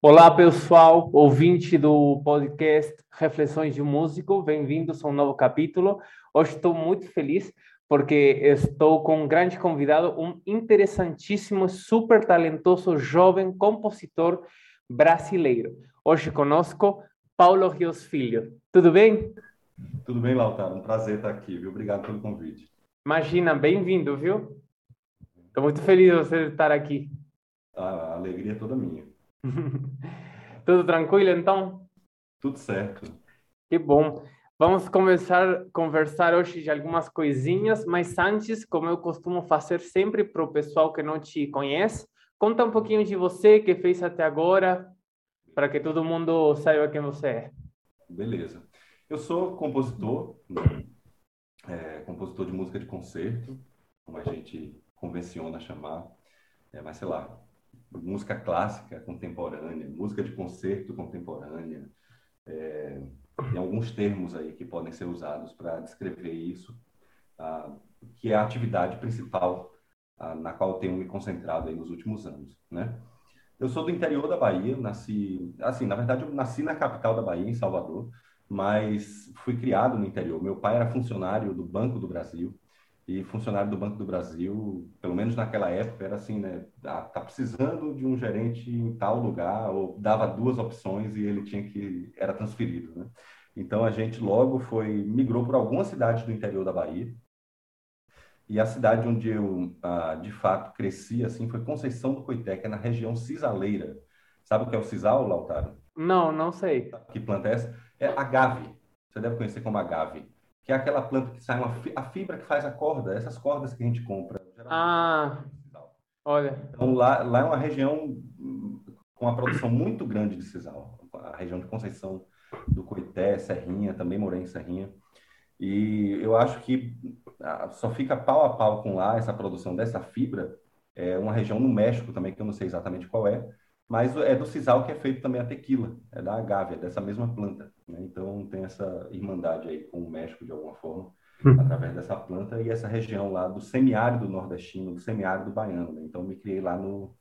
Olá, pessoal, ouvinte do podcast Reflexões de Músico, bem-vindos a um novo capítulo. Hoje estou muito feliz porque estou com um grande convidado, um interessantíssimo, super talentoso, jovem compositor brasileiro. Hoje conosco, Paulo Rios Filho. Tudo bem? Tudo bem, Lautaro. Um prazer estar aqui, viu? Obrigado pelo convite. Imagina, bem-vindo, viu? Estou muito feliz de você estar aqui. A alegria é toda minha. Tudo tranquilo, então? Tudo certo. Que bom. Vamos começar a conversar hoje de algumas coisinhas, mas antes, como eu costumo fazer sempre para o pessoal que não te conhece, conta um pouquinho de você, que fez até agora, para que todo mundo saiba quem você é. Beleza. Eu sou compositor, é, compositor de música de concerto, como a gente convenciona chamar, é, mas sei lá, música clássica contemporânea, música de concerto contemporânea. É, tem alguns termos aí que podem ser usados para descrever isso, ah, que é a atividade principal ah, na qual eu tenho me concentrado aí nos últimos anos, né? Eu sou do interior da Bahia, nasci, assim, na verdade eu nasci na capital da Bahia, em Salvador, mas fui criado no interior. Meu pai era funcionário do Banco do Brasil, e funcionário do Banco do Brasil, pelo menos naquela época, era assim, né? Ah, tá precisando de um gerente em tal lugar, ou dava duas opções e ele tinha que era transferido, né? Então a gente logo foi migrou para algumas cidades do interior da Bahia. E a cidade onde eu ah, de fato cresci assim foi Conceição do Coité, que é na região cisaleira. Sabe o que é o sisal, Lautaro? Não, não sei. Que planta é essa? É agave. Você deve conhecer como agave que é aquela planta que sai uma a fibra que faz a corda, essas cordas que a gente compra. Ah, olha. Então lá, lá é uma região com uma produção muito grande de sisal, a região de Conceição do Coité, Serrinha, também morei em Serrinha. E eu acho que ah, só fica pau a pau com lá essa produção dessa fibra, é uma região no México também, que eu não sei exatamente qual é, mas é do sisal que é feito também a tequila, é da agave, é dessa mesma planta. Né? Então tem essa irmandade aí com o México de alguma forma, hum. através dessa planta e essa região lá do semiárido nordestino, do semiárido baiano. Né? Então me criei lá no,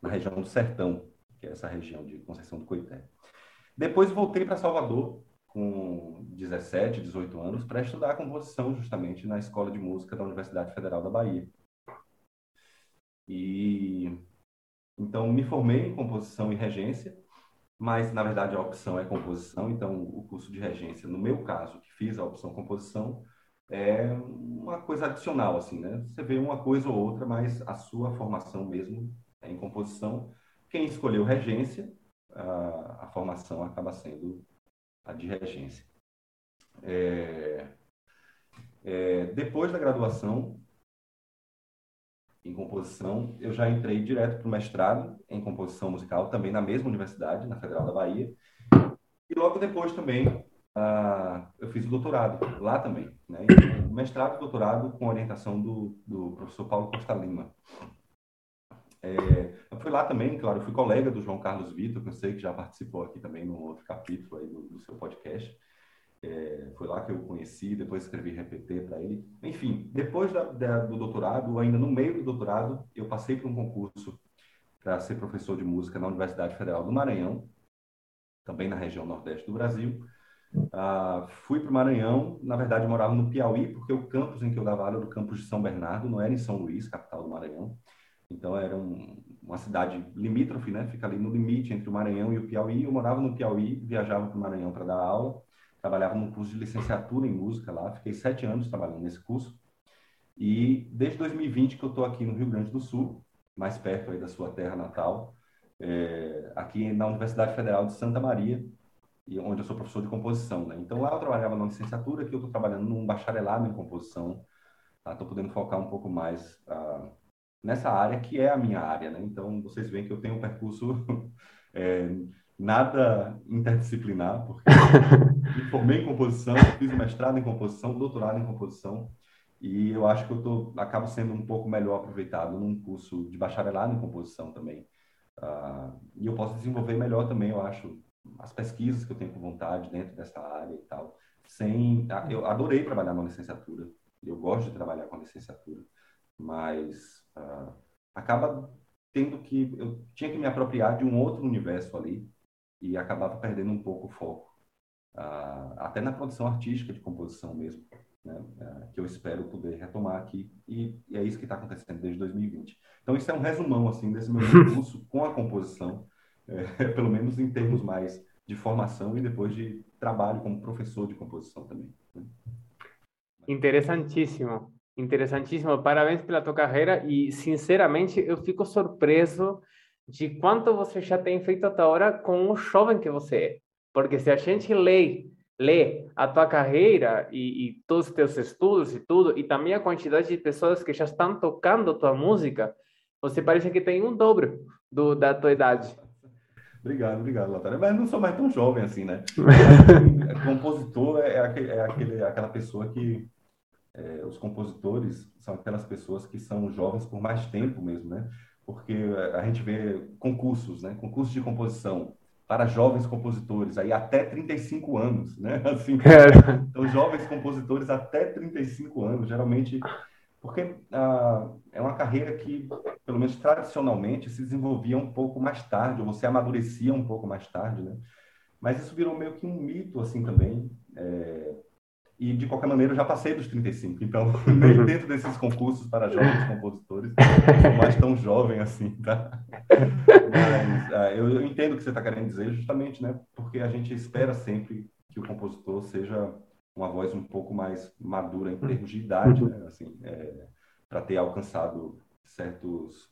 na região do Sertão, que é essa região de Conceição do Coité. Depois voltei para Salvador com 17, 18 anos para estudar composição justamente na Escola de Música da Universidade Federal da Bahia. E então, me formei em composição e regência, mas na verdade a opção é composição, então o curso de regência, no meu caso, que fiz a opção composição, é uma coisa adicional, assim, né? Você vê uma coisa ou outra, mas a sua formação mesmo é em composição. Quem escolheu regência, a, a formação acaba sendo a de regência. É, é, depois da graduação, em composição, eu já entrei direto para o mestrado em composição musical, também na mesma universidade, na Federal da Bahia. E logo depois também uh, eu fiz o doutorado lá também. Né? Então, mestrado e doutorado com orientação do, do professor Paulo Costa Lima. É, eu fui lá também, claro, eu fui colega do João Carlos Vitor, que eu sei que já participou aqui também no outro capítulo aí do, do seu podcast. É, foi lá que eu conheci, depois escrevi repetir para ele. Enfim, depois da, da, do doutorado, ainda no meio do doutorado, eu passei por um concurso para ser professor de música na Universidade Federal do Maranhão, também na região nordeste do Brasil. Ah, fui para o Maranhão, na verdade morava no Piauí, porque o campus em que eu dava aula era o campus de São Bernardo, não era em São Luís, capital do Maranhão. Então era um, uma cidade limítrofe, né? Fica ali no limite entre o Maranhão e o Piauí. Eu morava no Piauí, viajava para o Maranhão para dar aula trabalhava num curso de licenciatura em música lá, fiquei sete anos trabalhando nesse curso. E desde 2020 que eu estou aqui no Rio Grande do Sul, mais perto aí da sua terra natal, é, aqui na Universidade Federal de Santa Maria, e onde eu sou professor de composição. Né? Então lá eu trabalhava na licenciatura, aqui eu estou trabalhando num bacharelado em composição. Estou tá? podendo focar um pouco mais ah, nessa área que é a minha área. Né? Então vocês veem que eu tenho um percurso é, nada interdisciplinar, porque me formei em composição, fiz mestrado em composição, doutorado em composição, e eu acho que eu tô, acabo sendo um pouco melhor aproveitado num curso de bacharelado em composição também. Uh, e eu posso desenvolver melhor também, eu acho, as pesquisas que eu tenho com vontade dentro dessa área e tal. Sem, ah, eu adorei trabalhar na licenciatura, eu gosto de trabalhar com a licenciatura, mas uh, acaba tendo que eu tinha que me apropriar de um outro universo ali e acabava perdendo um pouco o foco, uh, até na produção artística de composição mesmo né, é, que eu espero poder retomar aqui, e, e é isso que está acontecendo desde 2020. Então, isso é um resumão assim, desse meu curso com a composição, é, pelo menos em termos mais de formação e depois de trabalho como professor de composição também. Né? Interessantíssimo, interessantíssimo. Parabéns pela tua carreira e, sinceramente, eu fico surpreso de quanto você já tem feito até agora com o jovem que você é. Porque se a gente lê lê a tua carreira e, e, todos os teus estudos e tudo, e também a quantidade de pessoas que já estão tocando tua música, você parece que tem um dobro do, da tua idade. Obrigado, obrigado, Latário. Mas não sou mais tão jovem assim, né? compositor é, aquele, é aquele, aquela pessoa que... É, os compositores são aquelas pessoas que são jovens por mais tempo mesmo, né? Porque a gente vê concursos, né? Concursos de composição para jovens compositores, aí até 35 anos, né? Assim, é. então, jovens compositores até 35 anos, geralmente, porque ah, é uma carreira que, pelo menos tradicionalmente, se desenvolvia um pouco mais tarde, ou você amadurecia um pouco mais tarde, né? Mas isso virou meio que um mito, assim, também. É, e de qualquer maneira eu já passei dos 35, então nem dentro desses concursos para jovens compositores não sou mais tão jovem assim, tá? Mas uh, eu, eu, entendo o que você está querendo dizer, justamente, né? Porque a gente espera sempre que o compositor seja uma voz um pouco mais madura em termos de idade, né? Assim, é, para ter alcançado certos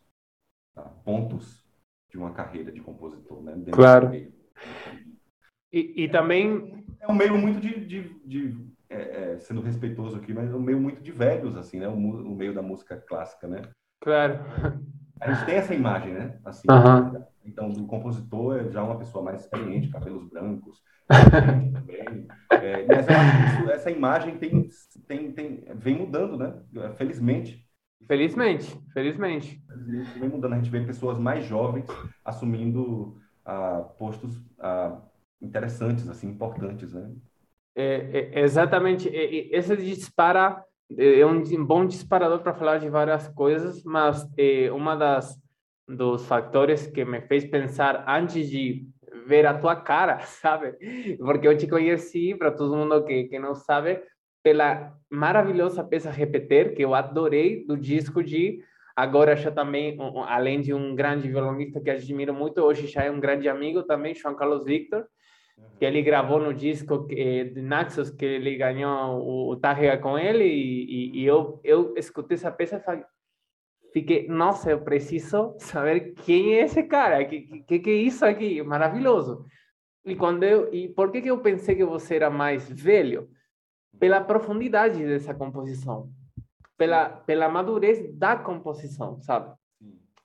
uh, pontos de uma carreira de compositor, né? Dentro claro. E, e também é um meio muito de, de, de é, é, sendo respeitoso aqui, mas é um meio muito de velhos, assim, né? O, o, meio da música clássica, né? Claro. A gente tem essa imagem, né? Assim, uhum. Então, do compositor é já uma pessoa mais experiente, cabelos brancos, também. É, mas isso, essa imagem tem, tem, tem, vem mudando, né? Felizmente. Felizmente, felizmente. Vem mudando. A gente vê pessoas mais jovens assumindo ah, postos ah, interessantes, assim, importantes, né? É, é, exatamente. Esse dispara é um bom disparador para falar de várias coisas, mas é uma das dos fatores que me fez pensar antes de ver a tua cara, sabe? Porque eu te conheci, para todo mundo que, que não sabe, pela maravilhosa peça Repetir, que eu adorei do disco de agora já também, além de um grande violonista que admiro muito, hoje já é um grande amigo também, João Carlos Victor, que ele gravou no disco que, de Naxos, que ele ganhou o, o Tarrega com ele, e, e, e, eu, eu escutei essa peça e fiquei, nossa, eu preciso saber quem é esse cara, que, que, que é isso aqui, maravilhoso. E quando eu, e por que que eu pensei que você era mais velho? Pela profundidade dessa composição, pela pela madurez da composição, sabe?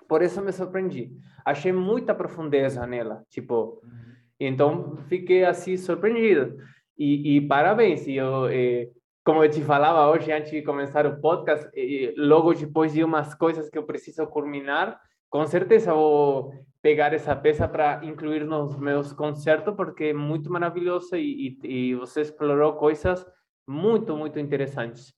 Por isso me surpreendi. Achei muita profundeza nela, tipo, uhum. Então, fiquei assim surpreendido. E, e parabéns. Eu, eh, como eu te falava hoje, antes de começar o podcast, eh, logo depois de umas coisas que eu preciso culminar, com certeza vou pegar essa peça para incluir nos meus concertos, porque é muito maravilhoso e, e, e você explorou coisas muito, muito interessantes.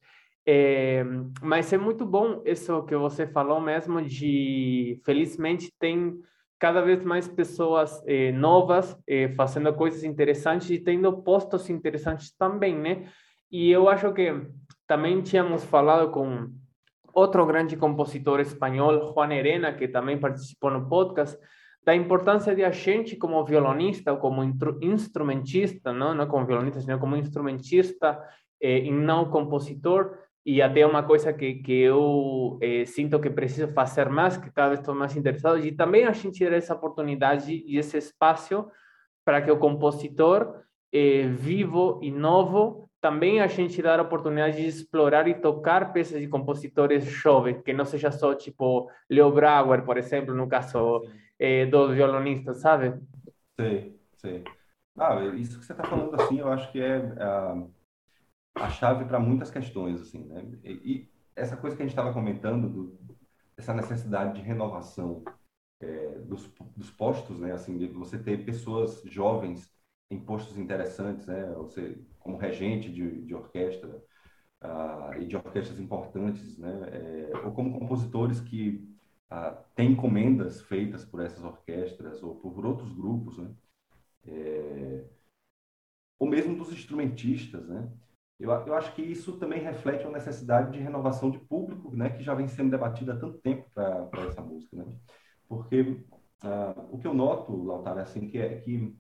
É, mas é muito bom isso que você falou mesmo de, felizmente, tem cada vez mais pessoas eh, novas eh, fazendo coisas interessantes e tendo postos interessantes também, né? E eu acho que também tínhamos falado com outro grande compositor espanhol, Juan Herena, que também participou no podcast, da importância de a gente como violonista, como instrumentista, não, não como violonista, sino como instrumentista eh, e não compositor, e até uma coisa que, que eu eh, sinto que preciso fazer mais, que cada vez estou mais interessado, e também a gente ter essa oportunidade e esse espaço para que o compositor eh, vivo e novo, também a gente dar a oportunidade de explorar e tocar peças de compositores jovens, que não seja só tipo Leo Brauer, por exemplo, no caso eh, dos violonistas, sabe? Sei, sei. Ah, isso que você está falando assim, eu acho que é a, a chave para muitas questões, assim, né? E, e essa coisa que a gente estava comentando, do, essa necessidade de renovação é, dos, dos postos, né? Assim, de você ter pessoas jovens em postos interessantes, né? Você, como regente de, de orquestra uh, e de orquestras importantes, né? É, ou como compositores que uh, têm encomendas feitas por essas orquestras ou por outros grupos, né? É, ou mesmo dos instrumentistas, né? Eu, eu acho que isso também reflete uma necessidade de renovação de público, né, que já vem sendo debatida há tanto tempo para essa música, né? Porque uh, o que eu noto, Lautaro, é assim, que é que,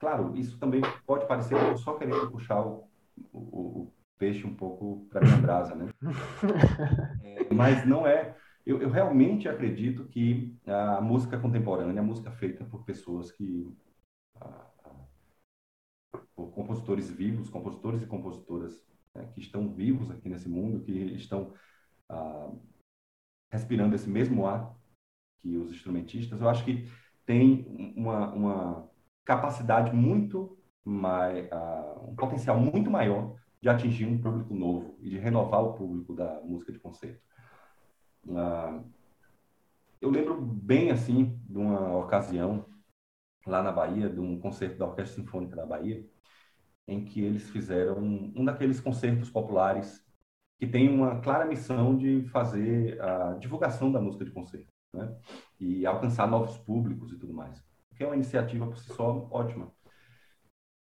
claro, isso também pode parecer que eu só querendo puxar o, o, o peixe um pouco para minha brasa, né? é, mas não é. Eu, eu, realmente acredito que a música contemporânea, a música feita por pessoas que uh, por compositores vivos, compositores e compositoras né, que estão vivos aqui nesse mundo, que estão ah, respirando esse mesmo ar que os instrumentistas, eu acho que tem uma, uma capacidade muito mais, uh, um potencial muito maior de atingir um público novo e de renovar o público da música de concerto. Uh, eu lembro bem assim de uma ocasião lá na Bahia, de um concerto da Orquestra Sinfônica da Bahia, em que eles fizeram um, um daqueles concertos populares que tem uma clara missão de fazer a divulgação da música de concerto, né? E alcançar novos públicos e tudo mais. Que é uma iniciativa por si só ótima.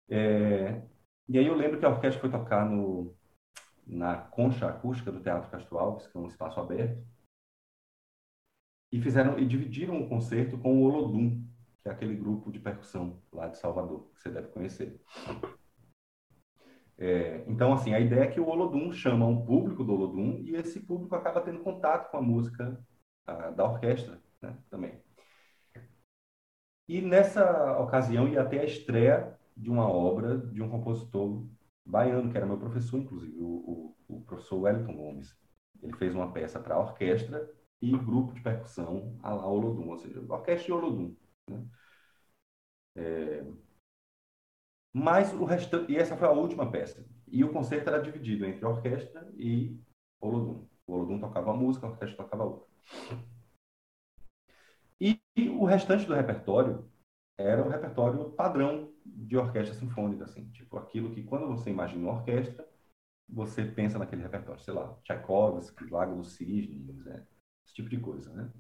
É, e aí eu lembro que a orquestra foi tocar no, na concha acústica do Teatro Castro Alves, que é um espaço aberto, e fizeram e dividiram o concerto com o Olodum, que é aquele grupo de percussão lá de Salvador, que você deve conhecer. É, então, assim, a ideia é que o Olodum chama um público do Olodum e esse público acaba tendo contato com a música a, da orquestra né, também. E nessa ocasião ia até a estreia de uma obra de um compositor baiano, que era meu professor, inclusive, o, o, o professor Wellington Gomes. Ele fez uma peça para orquestra e grupo de percussão a la Olodum, ou seja, orquestra e Olodum. Né? É, mas o restante, e essa foi a última peça. E o concerto era dividido entre orquestra e Olodum. O Olodum tocava uma música, a orquestra tocava outra. E, e o restante do repertório era o repertório padrão de orquestra sinfônica, assim, tipo aquilo que quando você imagina uma orquestra, você pensa naquele repertório, sei lá, Tchaikovsky, Lago dos Cisnes, né? esse tipo de coisa, né?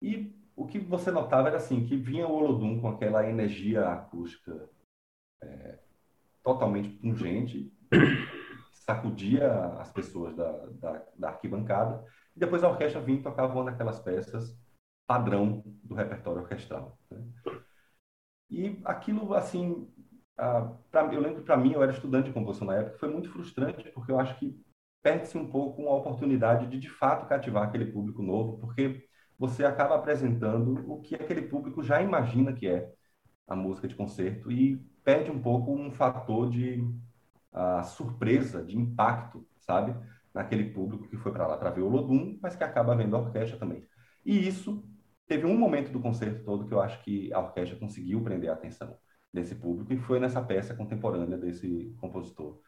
E o que você notava era assim, que vinha o Olodum com aquela energia acústica é, totalmente pungente, sacudia as pessoas da, da, da, arquibancada, e depois a orquestra vinha e tocava uma daquelas peças padrão do repertório orquestral. Né? E aquilo, assim, pra, eu lembro que para mim, eu era estudante de composição na época, foi muito frustrante, porque eu acho que perde-se um pouco a oportunidade de, de fato, cativar aquele público novo, porque você acaba apresentando o que aquele público já imagina que é a música de concerto e perde um pouco um fator de uh, surpresa, de impacto, sabe? Naquele público que foi para lá para ver o Lodum, mas que acaba vendo a orquestra também. E isso teve um momento do concerto todo que eu acho que a orquestra conseguiu prender a atenção desse público e foi nessa peça contemporânea desse compositor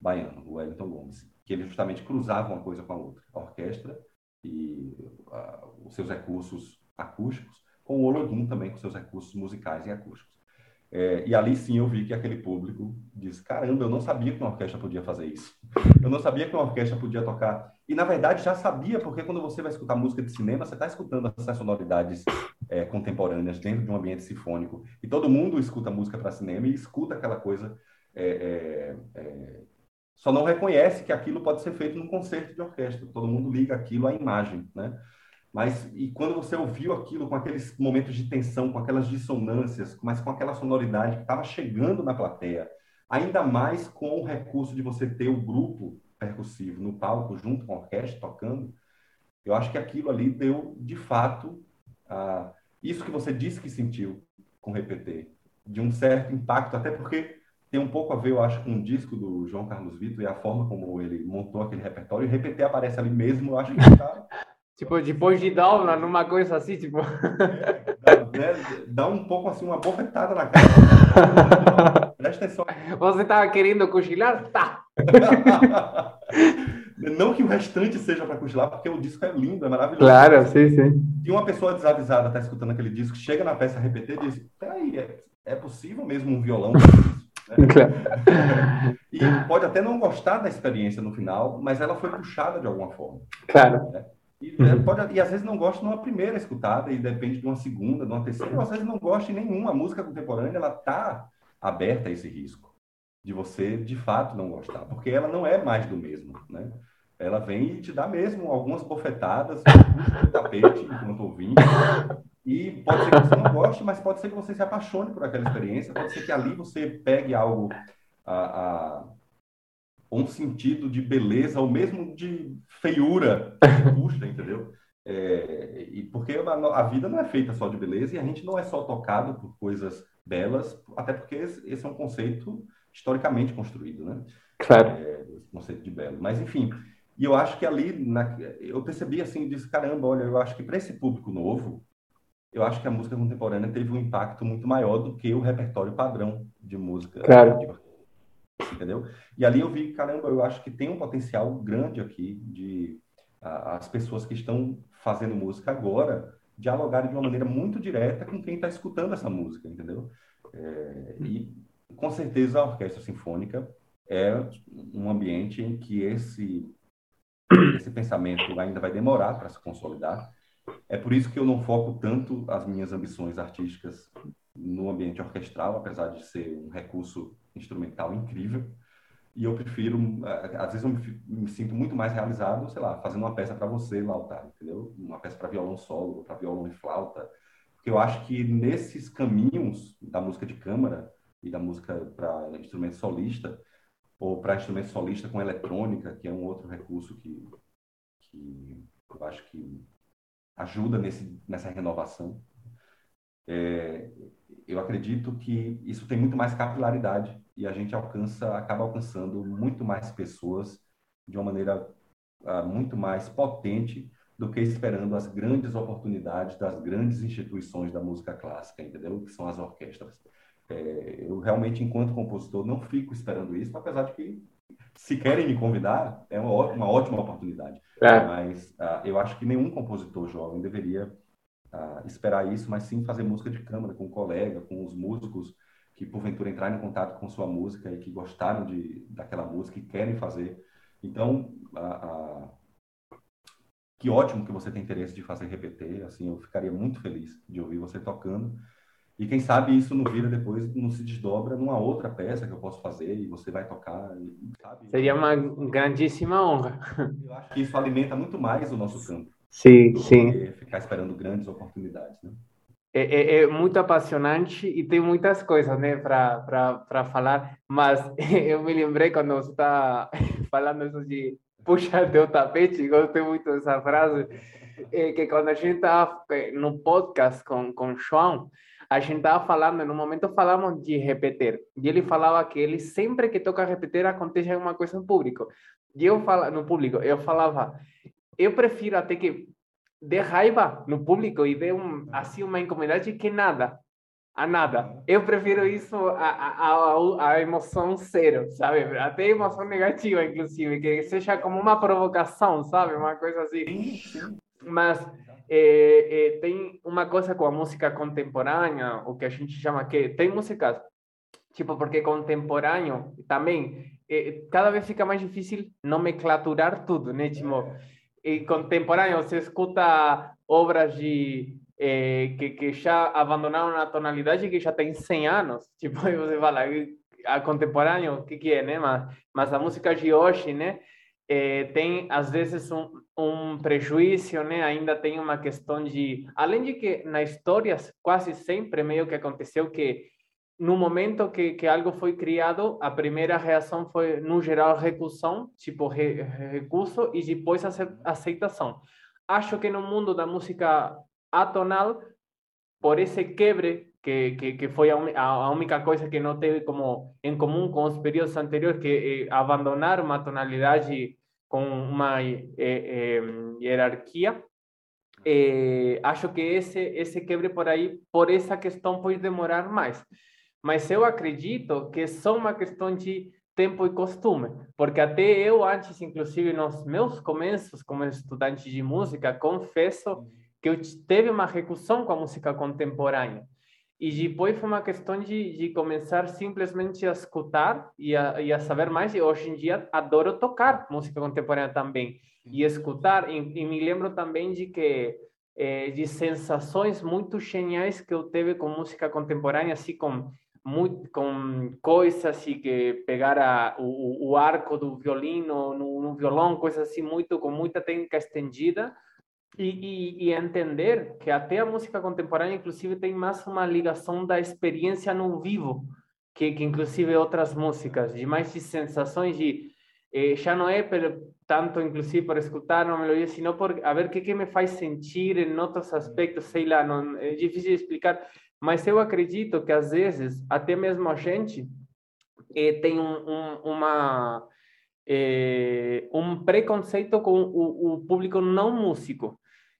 baiano, o Wellington Gomes, que ele justamente cruzava uma coisa com a outra, a orquestra e uh, os seus recursos acústicos, com o Olodum também com seus recursos musicais e acústicos. É, e ali sim eu vi que aquele público disse: caramba, eu não sabia que uma orquestra podia fazer isso. Eu não sabia que uma orquestra podia tocar. E na verdade já sabia, porque quando você vai escutar música de cinema, você está escutando essas sonoridades é, contemporâneas dentro de um ambiente sinfônico. E todo mundo escuta música para cinema e escuta aquela coisa é, é, é só não reconhece que aquilo pode ser feito num concerto de orquestra. Todo mundo liga aquilo à imagem, né? Mas e quando você ouviu aquilo com aqueles momentos de tensão, com aquelas dissonâncias, mas com aquela sonoridade que estava chegando na plateia, ainda mais com o recurso de você ter o grupo percussivo no palco junto com a orquestra tocando, eu acho que aquilo ali deu de fato uh, isso que você disse que sentiu com repetir, de um certo impacto, até porque tem um pouco a ver, eu acho, com o disco do João Carlos Vitor e a forma como ele montou aquele repertório. E repetir aparece ali mesmo, eu acho que está. tipo, depois de dar numa coisa assim, tipo. É, né, dá um pouco assim, uma bofetada na cara. Presta atenção. Você estava querendo cochilar? Tá. Não que o restante seja para cochilar, porque o disco é lindo, é maravilhoso. Claro, sim, sim. E uma pessoa desavisada está escutando aquele disco, chega na peça a repetir e diz: peraí, é, é possível mesmo um violão? Claro. e pode até não gostar da experiência no final, mas ela foi puxada de alguma forma. Claro. Né? E, uhum. pode, e às vezes não gosta numa primeira escutada, e depende de uma segunda, de uma terceira, ou às vezes não gosta de nenhuma. A música contemporânea, ela está aberta a esse risco de você, de fato, não gostar, porque ela não é mais do mesmo, né? Ela vem e te dá mesmo algumas bofetadas no tapete enquanto ouvinte, e pode ser que você não goste, mas pode ser que você se apaixone por aquela experiência, pode ser que ali você pegue algo, a, a um sentido de beleza ou mesmo de feiura que puxa, entendeu? É, e porque a, a, vida não é feita só de beleza e a gente não é só tocado por coisas belas, até porque esse, esse é um conceito historicamente construído, né? Claro. É, esse conceito de belo. Mas, enfim, e eu acho que ali, na, eu percebi assim, disse, caramba, olha, eu acho que para esse público novo, eu acho que a música contemporânea teve um impacto muito maior do que o repertório padrão de música. Claro. De, entendeu? E ali eu vi, caramba, eu acho que tem um potencial grande aqui de a, as pessoas que estão fazendo música agora dialogarem de uma maneira muito direta com quem está escutando essa música, entendeu? É, e com certeza a orquestra sinfônica é um ambiente em que esse esse pensamento ainda vai demorar para se consolidar. É por isso que eu não foco tanto as minhas ambições artísticas no ambiente orquestral, apesar de ser um recurso instrumental incrível. E eu prefiro, às vezes eu me, me sinto muito mais realizado, sei lá, fazendo uma peça para você, Lautar, entendeu? Uma peça para violão solo, para violão e flauta. Porque eu acho que nesses caminhos da música de câmara e da música para instrumento solista, ou para instrumento solista com eletrônica, que é um outro recurso que, que eu acho que ajuda nesse, nessa renovação. É, eu acredito que isso tem muito mais capilaridade e a gente alcança, acaba alcançando muito mais pessoas de uma maneira uh, muito mais potente do que esperando as grandes oportunidades das grandes instituições da música clássica, entendeu? Que são as orquestras. É, eu realmente, enquanto compositor, não fico esperando isso, apesar de que, se querem me convidar, é uma, uma ótima oportunidade. É. Mas uh, eu acho que nenhum compositor jovem deveria uh, esperar isso, mas sim fazer música de câmara com um colega, com os músicos que porventura entraram em contato com sua música e que gostaram de, daquela música e querem fazer. Então, uh, que ótimo que você tem interesse de fazer repetir, assim, eu ficaria muito feliz de ouvir você tocando. E quem sabe isso não vira depois, não se desdobra numa outra peça que eu posso fazer e você vai tocar, sabe? Seria uma grandíssima honra. Eu acho que isso alimenta muito mais o nosso campo. Sim, sim. Ficar esperando grandes oportunidades, né? É, é, é, muito apaixonante e tem muitas coisas, né, para falar, mas eu me lembrei quando você está falando isso de puxar teu tapete, gostei muito dessa frase, é, que quando a gente estava é, no podcast com, com o João, a gente estava falando, no momento falamos de repetir, e ele falava que ele sempre que toca repetir acontece alguma coisa no público. E eu falo no público, eu falava, eu prefiro até que dê raiva no público e dê um, assim uma incomodidade que nada, a nada. Eu prefiro isso a, a, a, a emoção zero, sabe? Até emoção negativa, inclusive, que seja como uma provocação, sabe? Uma coisa assim. Mas é, é, tem uma coisa com a música contemporânea, o que a gente chama que tem músicas, tipo, porque contemporâneo também, é, cada vez fica mais difícil nomenclaturar tudo, né? Tipo, contemporâneo, você escuta obras de eh, que, que já abandonaram a tonalidade que já tem 100 anos. Tipo, você fala, a contemporâneo, o que, que é, né? Mas, mas a música de hoje, né? Eh, tem às vezes um, um prejuízo, né? Ainda tem uma questão de, além de que na história quase sempre meio que aconteceu que no momento que, que algo foi criado, a primeira reação foi, no geral, recusão, tipo re, recuso, e depois aceitação. Acho que no mundo da música atonal, por esse quebre, que, que, que foi a, a única coisa que não teve como em comum com os períodos anteriores, que é abandonar uma tonalidade com uma é, é, hierarquia, eh, acho que esse esse quebre por aí, por essa questão pode demorar mais. Mas eu acredito que é só uma questão de tempo e costume, porque até eu antes, inclusive nos meus começos como estudante de música, confesso que eu teve uma recursão com a música contemporânea. E depois foi uma questão de, de começar simplesmente a escutar e a, e a saber mais. E hoje em dia adoro tocar música contemporânea também e escutar. E, e me lembro também de que eh, de sensações muito geniais que eu teve com música contemporânea, assim com muito, com coisas assim que pegar a, o, o arco do violino no, no violão, coisas assim muito com muita técnica estendida e, e, e, entender que até a música contemporânea, inclusive, tem mais uma ligação da experiência no vivo, que, que inclusive outras músicas, de mais de sensações de eh, já não é tanto, inclusive, por escutar uma melodia, sino por a ver o que, que me faz sentir em outros aspectos, sei lá, não, é difícil de explicar, mas eu acredito que às vezes, até mesmo a gente eh, tem um, um, uma, eh, um preconceito com o, o público não músico.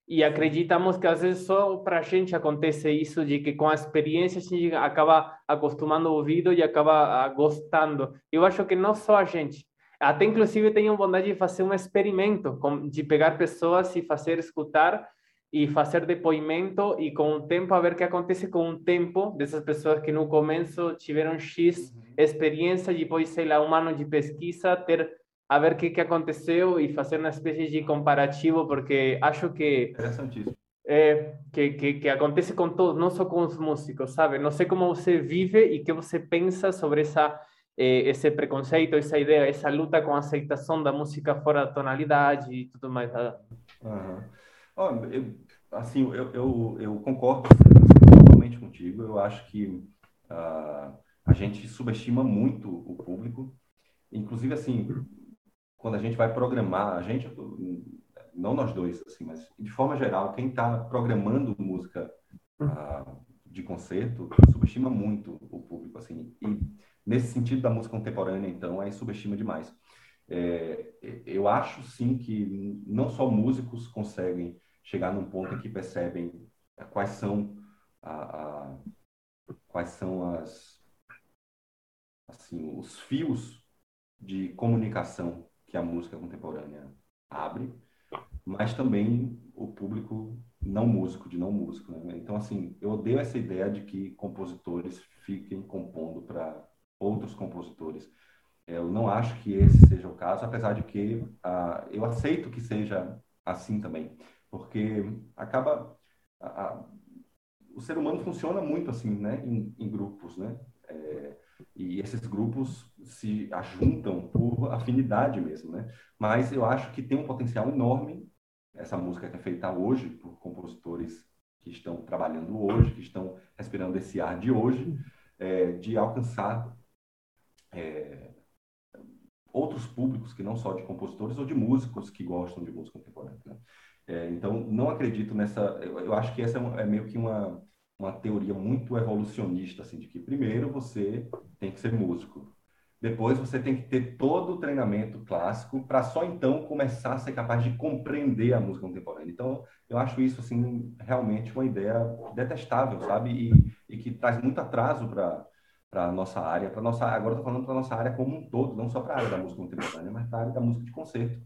E acreditamos que às vezes só para a gente acontece isso, de que com a experiência a gente acaba acostumando o ouvido e acaba ah, gostando. Eu acho que não só a gente, até inclusive tenho vontade de fazer um experimento, de pegar pessoas e fazer escutar e fazer depoimento e com o tempo a ver o que acontece com o tempo dessas pessoas que no começo tiveram X experiência, depois, sei lá, um ano de pesquisa, ter a ver o que, que aconteceu e fazer uma espécie de comparativo, porque acho que. Interessantíssimo. É, que, que, que acontece com todos, não só com os músicos, sabe? Não sei como você vive e que você pensa sobre essa, eh, esse preconceito, essa ideia, essa luta com a aceitação da música fora da tonalidade e tudo mais. Uhum. Oh, eu, assim, eu, eu, eu concordo totalmente contigo. Eu acho que uh, a gente subestima muito o público. Inclusive, assim, quando a gente vai programar, a gente, não nós dois, assim, mas de forma geral, quem está programando música uh, de concerto subestima muito o público, assim. E nesse sentido da música contemporânea, então, aí subestima demais. É, eu acho sim que não só músicos conseguem chegar num ponto em que percebem quais são a, a, quais são as assim os fios de comunicação que a música contemporânea abre, mas também o público não músico, de não músico. Né? Então, assim, eu odeio essa ideia de que compositores fiquem compondo para outros compositores. Eu não acho que esse seja o caso, apesar de que uh, eu aceito que seja assim também, porque acaba a, a, o ser humano funciona muito assim, né, em, em grupos, né? É, e esses grupos se ajuntam por afinidade mesmo, né? Mas eu acho que tem um potencial enorme essa música que é feita hoje por compositores que estão trabalhando hoje, que estão respirando esse ar de hoje, é, de alcançar é, outros públicos que não só de compositores ou de músicos que gostam de música contemporânea. Né? É, então, não acredito nessa. Eu, eu acho que essa é, é meio que uma uma teoria muito evolucionista, assim, de que primeiro você tem que ser músico, depois você tem que ter todo o treinamento clássico para só então começar a ser capaz de compreender a música contemporânea. Então, eu acho isso assim realmente uma ideia detestável, sabe? E, e que traz muito atraso para para nossa área, para nossa agora estou falando para nossa área como um todo, não só para a área da música contemporânea, mas para a área da música de concerto.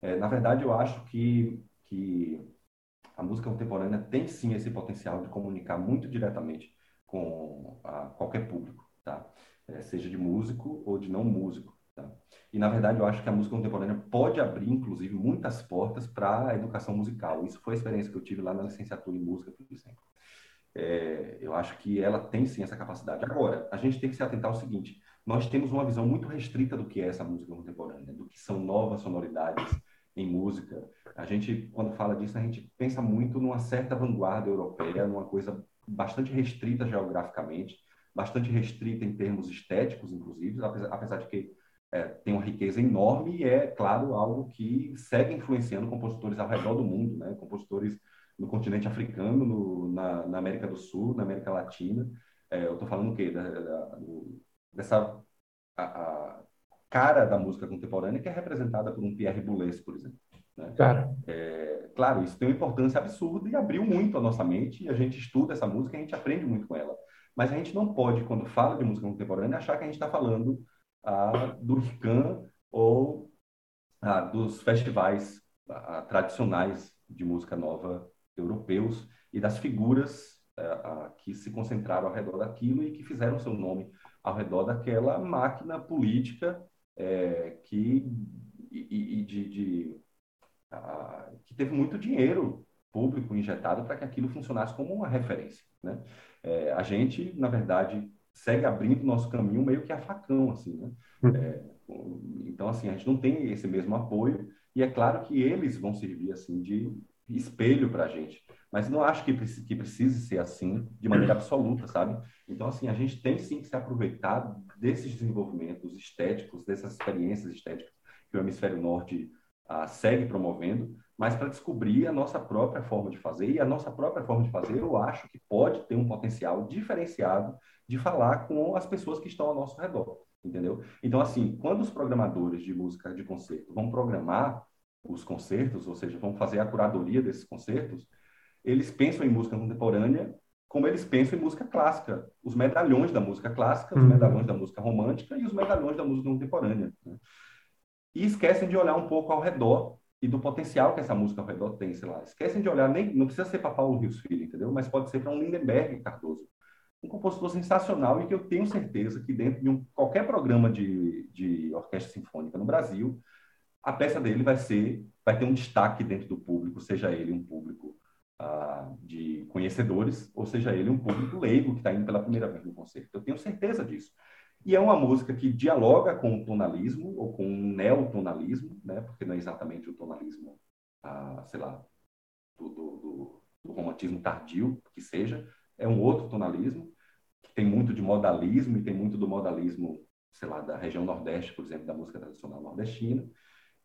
É, na verdade, eu acho que que a música contemporânea tem sim esse potencial de comunicar muito diretamente com a, qualquer público, tá? É, seja de músico ou de não músico. Tá? E, na verdade, eu acho que a música contemporânea pode abrir, inclusive, muitas portas para a educação musical. Isso foi a experiência que eu tive lá na licenciatura em música, por exemplo. É, eu acho que ela tem sim essa capacidade. Agora, a gente tem que se atentar ao seguinte: nós temos uma visão muito restrita do que é essa música contemporânea, do que são novas sonoridades, em música. A gente, quando fala disso, a gente pensa muito numa certa vanguarda europeia, numa coisa bastante restrita geograficamente, bastante restrita em termos estéticos, inclusive, apesar, apesar de que é, tem uma riqueza enorme e é, claro, algo que segue influenciando compositores ao redor do mundo, né? compositores no continente africano, no, na, na, América do Sul, na América Latina. É, eu estou falando o quê? Da, da, do, dessa a, a, cara da música contemporânea, que é representada por um Pierre Boulez, por exemplo. Né? Claro. É, claro, isso tem uma importância absurda e abriu muito a nossa mente, e a gente estuda essa música e a gente aprende muito com ela. Mas a gente não pode, quando fala de música contemporânea, achar que a gente está falando ah, do RICAN ou ah, dos festivais ah, tradicionais de música nova europeus e das figuras ah, que se concentraram ao redor daquilo e que fizeram seu nome ao redor daquela máquina política é, que e, e de, de que teve muito dinheiro público injetado para que aquilo funcionasse como uma referência, né? É, a gente, na verdade, segue abrindo nosso caminho meio que a facão, assim, né? Hum. É, então, assim, a gente não tem esse mesmo apoio e é claro que eles vão servir, assim, de espelho para a gente. Mas não acho que, que precise ser assim de maneira absoluta, sabe? Então, assim, a gente tem sim que se aproveitar desses desenvolvimentos estéticos, dessas experiências estéticas que o Hemisfério Norte ah, segue promovendo, mas para descobrir a nossa própria forma de fazer. E a nossa própria forma de fazer, eu acho que pode ter um potencial diferenciado de falar com as pessoas que estão ao nosso redor, entendeu? Então, assim, quando os programadores de música de concerto vão programar os concertos, ou seja, vão fazer a curadoria desses concertos, eles pensam em música contemporânea como eles pensam em música clássica, os medalhões da música clássica, os uhum. medalhões da música romântica e os medalhões da música contemporânea. Né? E esquecem de olhar um pouco ao redor e do potencial que essa música ao redor tem, sei lá. Esquecem de olhar, nem, não precisa ser para Paulo Rios Filho, entendeu? Mas pode ser para um Lindenberg Cardoso. Um compositor sensacional e que eu tenho certeza que dentro de um, qualquer programa de, de orquestra sinfônica no Brasil, a peça dele vai ser, vai ter um destaque dentro do público, seja ele um público ah, de conhecedores, ou seja ele um público leigo que está indo pela primeira vez no concerto. Eu tenho certeza disso. E é uma música que dialoga com o tonalismo, ou com o neotonalismo, né? porque não é exatamente o tonalismo, ah, sei lá, do, do, do, do, romantismo tardio, que seja, é um outro tonalismo, que tem muito de modalismo, e tem muito do modalismo, sei lá, da região nordeste, por exemplo, da música tradicional nordestina.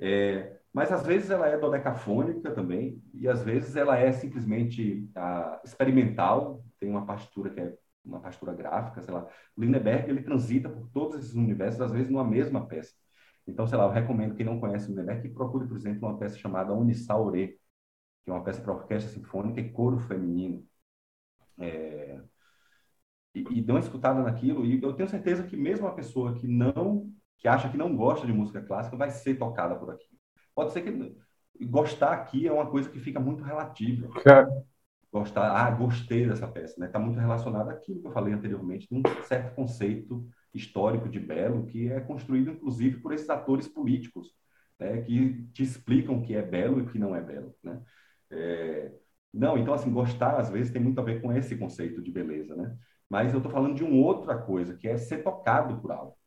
É, mas às vezes ela é dodecafônica também, e às vezes ela é simplesmente ah, experimental, tem uma partitura que é uma partitura gráfica, sei lá. Lindeberg, ele transita por todos esses universos, às vezes numa mesma peça. Então, sei lá, eu recomendo quem não conhece Lindeberg que procure, por exemplo, uma peça chamada Unisaure, que é uma peça para orquestra sinfônica e coro feminino. É... E, e uma escutada naquilo, e eu tenho certeza que mesmo uma pessoa que não, que acha que não gosta de música clássica, vai ser tocada por aquilo. Pode ser que gostar aqui é uma coisa que fica muito relativa. Claro gostar, ah, gostei dessa peça, né? Está muito relacionado àquilo que eu falei anteriormente, de um certo conceito histórico de belo que é construído inclusive por esses atores políticos, né? Que te explicam o que é belo e o que não é belo, né? É... Não, então assim gostar às vezes tem muito a ver com esse conceito de beleza, né? Mas eu estou falando de uma outra coisa que é ser tocado por algo.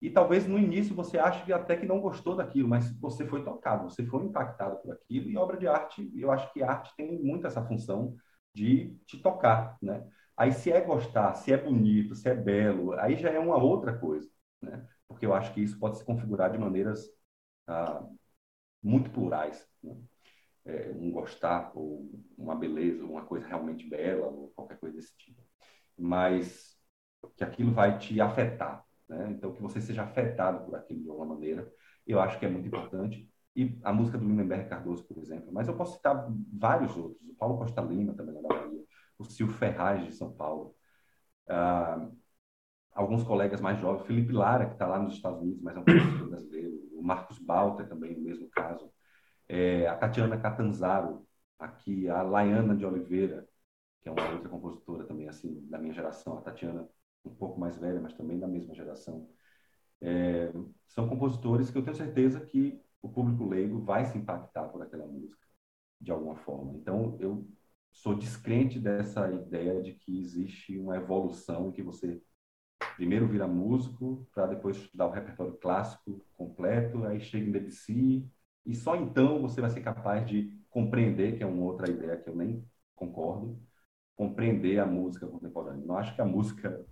E talvez no início você ache até que não gostou daquilo, mas você foi tocado, você foi impactado por aquilo. E obra de arte, eu acho que arte tem muito essa função de te tocar, né? Aí se é gostar, se é bonito, se é belo, aí já é uma outra coisa, né? Porque eu acho que isso pode se configurar de maneiras ah, muito plurais. Né? É, um gostar ou uma beleza, uma coisa realmente bela ou qualquer coisa desse tipo. Mas que aquilo vai te afetar, né? Então, que você seja afetado por aquilo de alguma maneira, eu acho que é muito importante. E a música do Lindenberg Cardoso, por exemplo. Mas eu posso citar vários outros. O Paulo Costa Lima, também da Bahia. O Silvio Ferraz, de São Paulo. Ah, alguns colegas mais jovens. Felipe Lara, que está lá nos Estados Unidos, mas é um compositor brasileiro. O Marcos Balter, também, no mesmo caso. É, a Tatiana Catanzaro, aqui. A Laiana de Oliveira, que é uma outra compositora também, assim, da minha geração. A Tatiana um pouco mais velha, mas também da mesma geração, é, são compositores que eu tenho certeza que o público leigo vai se impactar por aquela música de alguma forma. Então, eu sou descrente dessa ideia de que existe uma evolução que você primeiro vira músico para depois estudar o repertório clássico completo, aí chega em Debussy e só então você vai ser capaz de compreender, que é uma outra ideia que eu nem concordo, compreender a música contemporânea. Não acho que a música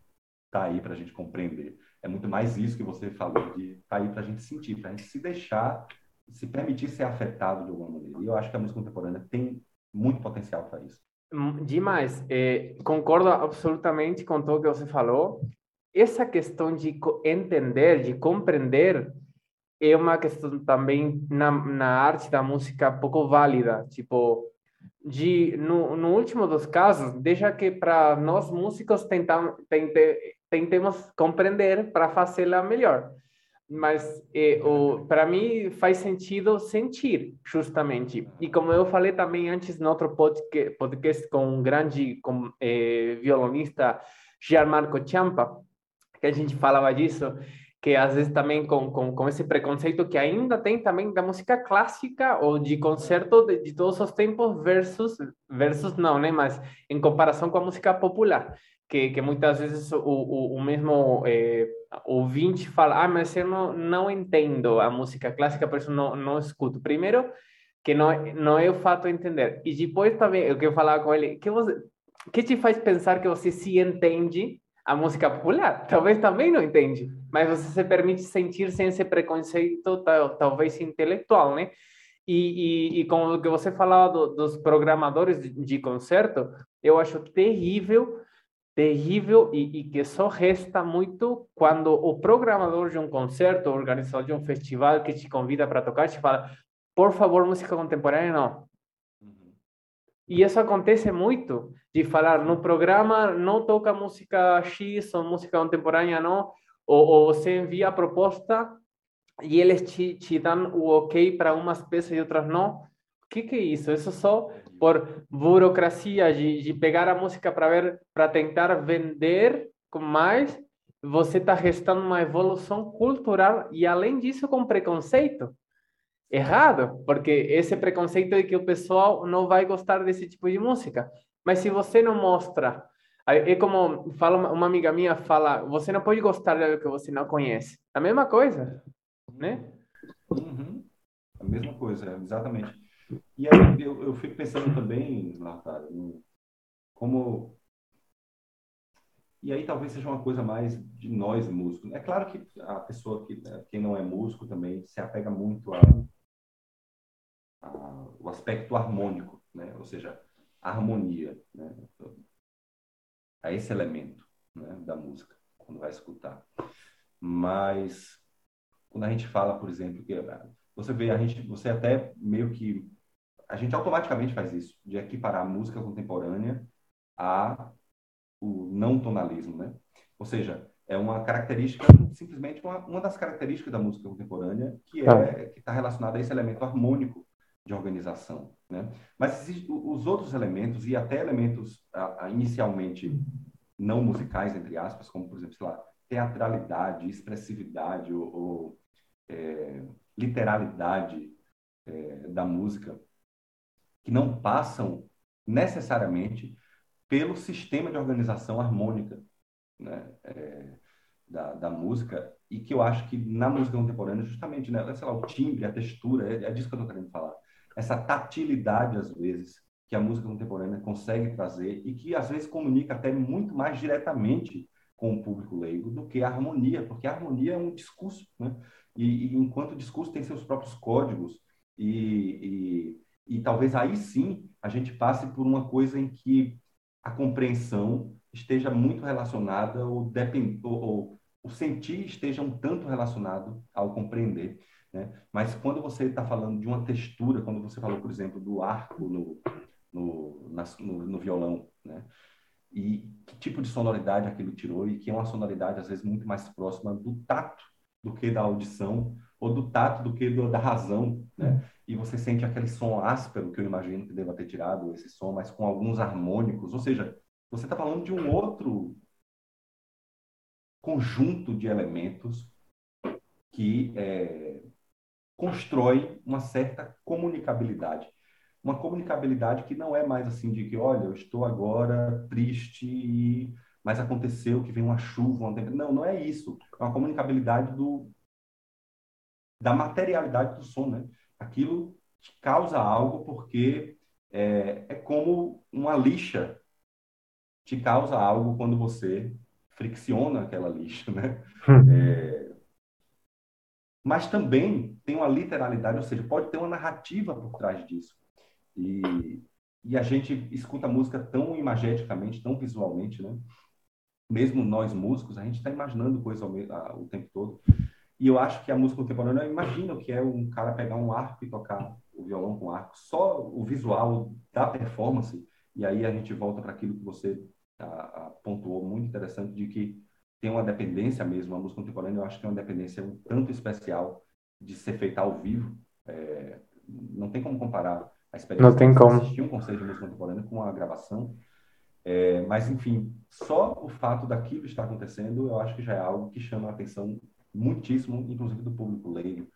está aí para a gente compreender. É muito mais isso que você falou, de tá aí para a gente sentir, para a gente se deixar, se permitir ser afetado de alguma maneira. E eu acho que a música contemporânea tem muito potencial para isso. Hum, demais. É, concordo absolutamente com tudo que você falou. Essa questão de entender, de compreender, é uma questão também na, na arte da música pouco válida, tipo, de no, no último dos casos, deixa que para nós músicos tentamos tente, tentemos compreender para fazê-la melhor. Mas é, para mim faz sentido sentir, justamente. E como eu falei também antes no outro podcast, com um grande com, é, violonista, Gianmarco Ciampa, que a gente falava disso, que às vezes também com, com, com esse preconceito que ainda tem também da música clássica ou de concerto de, de todos os tempos versus, versus não, né? Mas em comparação com a música popular, que, que muitas vezes o, o, o mesmo é, ouvinte fala, ah, mas eu não, não entendo a música clássica, por isso não, não escuto. Primeiro, que não, não é o fato de entender. E depois também, o que eu falava com ele, que você, que te faz pensar que você se entende a música popular. Talvez também não entende, mas você se permite sentir sem esse preconceito, tal, talvez intelectual, né? E, e, e com o que você falava do, dos programadores de, de, concerto, eu acho terrível, terrível e, e, que só resta muito quando o programador de um concerto, o organizador de um festival que te convida para tocar, te fala, por favor, música contemporânea não. E isso acontece muito, de falar no programa não toca música X ou música contemporânea não, ou, ou você envia a proposta e eles te, te dão o ok para umas peças e outras não. O que, que é isso? Isso só por burocracia de, de pegar a música para ver, para tentar vender mais, você está restando uma evolução cultural e além disso com preconceito errado, porque esse preconceito de que o pessoal não vai gostar desse tipo de música. Mas se você não mostra, é como fala uma amiga minha fala, você não pode gostar algo que você não conhece. A mesma coisa, né? Uhum. A mesma coisa, exatamente. E aí eu, eu fico pensando também, Lautaro, como e aí talvez seja uma coisa mais de nós músicos. É claro que a pessoa que quem não é músico também se apega muito a a, o aspecto harmônico, né? ou seja, a harmonia, né? a esse elemento né? da música, quando vai escutar. Mas, quando a gente fala, por exemplo, que você vê, a gente, você até meio que. A gente automaticamente faz isso, de equiparar a música contemporânea a o não tonalismo, né? Ou seja, é uma característica, simplesmente uma, uma das características da música contemporânea que é tá. que está relacionada a esse elemento harmônico de organização. Né? Mas os outros elementos, e até elementos inicialmente não musicais, entre aspas, como, por exemplo, sei lá, teatralidade, expressividade ou, ou é, literalidade é, da música, que não passam necessariamente pelo sistema de organização harmônica né, é, da, da música, e que eu acho que na música contemporânea, justamente, né, sei lá, o timbre, a textura, é, é disso que eu estou querendo falar essa tatilidade, às vezes, que a música contemporânea consegue trazer e que, às vezes, comunica até muito mais diretamente com o público leigo do que a harmonia, porque a harmonia é um discurso, né? E, e enquanto o discurso tem seus próprios códigos e, e, e talvez aí sim a gente passe por uma coisa em que a compreensão esteja muito relacionada ou, depend, ou, ou o sentir esteja um tanto relacionado ao compreender. Né? Mas quando você está falando de uma textura, quando você falou, por exemplo, do arco no, no, na, no, no, violão, né? e que tipo de sonoridade aquilo tirou, e que é uma sonoridade, às vezes, muito mais próxima do tato do que da audição, ou do tato do que do, da razão, né? E você sente aquele som áspero que eu imagino que deva ter tirado esse som, mas com alguns harmônicos, ou seja, você está falando de um outro conjunto de elementos que é, constrói uma certa comunicabilidade. Uma comunicabilidade que não é mais assim de que, olha, eu estou agora triste, mas aconteceu que vem uma chuva. Uma... Não, não é isso. É uma comunicabilidade do, da materialidade do som, né? Aquilo te causa algo porque é, é como uma lixa te causa algo quando você fricciona aquela lixa, né? Hum. É, mas também tem uma literalidade, ou seja, pode ter uma narrativa por trás disso. E, e a gente escuta a música tão imageticamente, tão visualmente, né? Mesmo nós músicos, a gente está imaginando coisas ao, o tempo todo. E eu acho que a música contemporânea, eu imagino que é um cara pegar um arco e tocar o violão com arco, só o visual da performance, e aí a gente volta para aquilo que você a, a, pontuou muito interessante de que tem uma dependência mesmo, a música contemporânea eu acho que é uma dependência um tanto especial de ser feita ao vivo, é, não tem como comparar a experiência não tem de como. assistir um concerto de música contemporânea com a gravação, é, mas enfim, só o fato daquilo estar acontecendo, eu acho que já é algo que chama a atenção muitíssimo, inclusive do público leigo.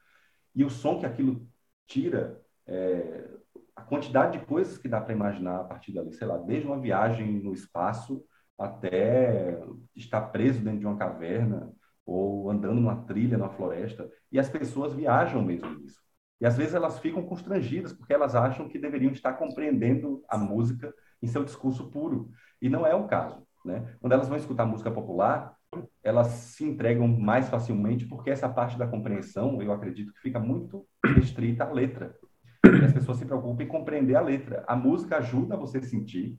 E o som que aquilo tira, é, a quantidade de coisas que dá para imaginar a partir dali, sei lá, desde uma viagem no espaço até estar preso dentro de uma caverna ou andando numa trilha na floresta, e as pessoas viajam mesmo nisso. E às vezes elas ficam constrangidas porque elas acham que deveriam estar compreendendo a música em seu discurso puro, e não é o caso. Né? Quando elas vão escutar música popular, elas se entregam mais facilmente porque essa parte da compreensão, eu acredito que fica muito restrita à letra. E as pessoas se preocupam em compreender a letra. A música ajuda você a sentir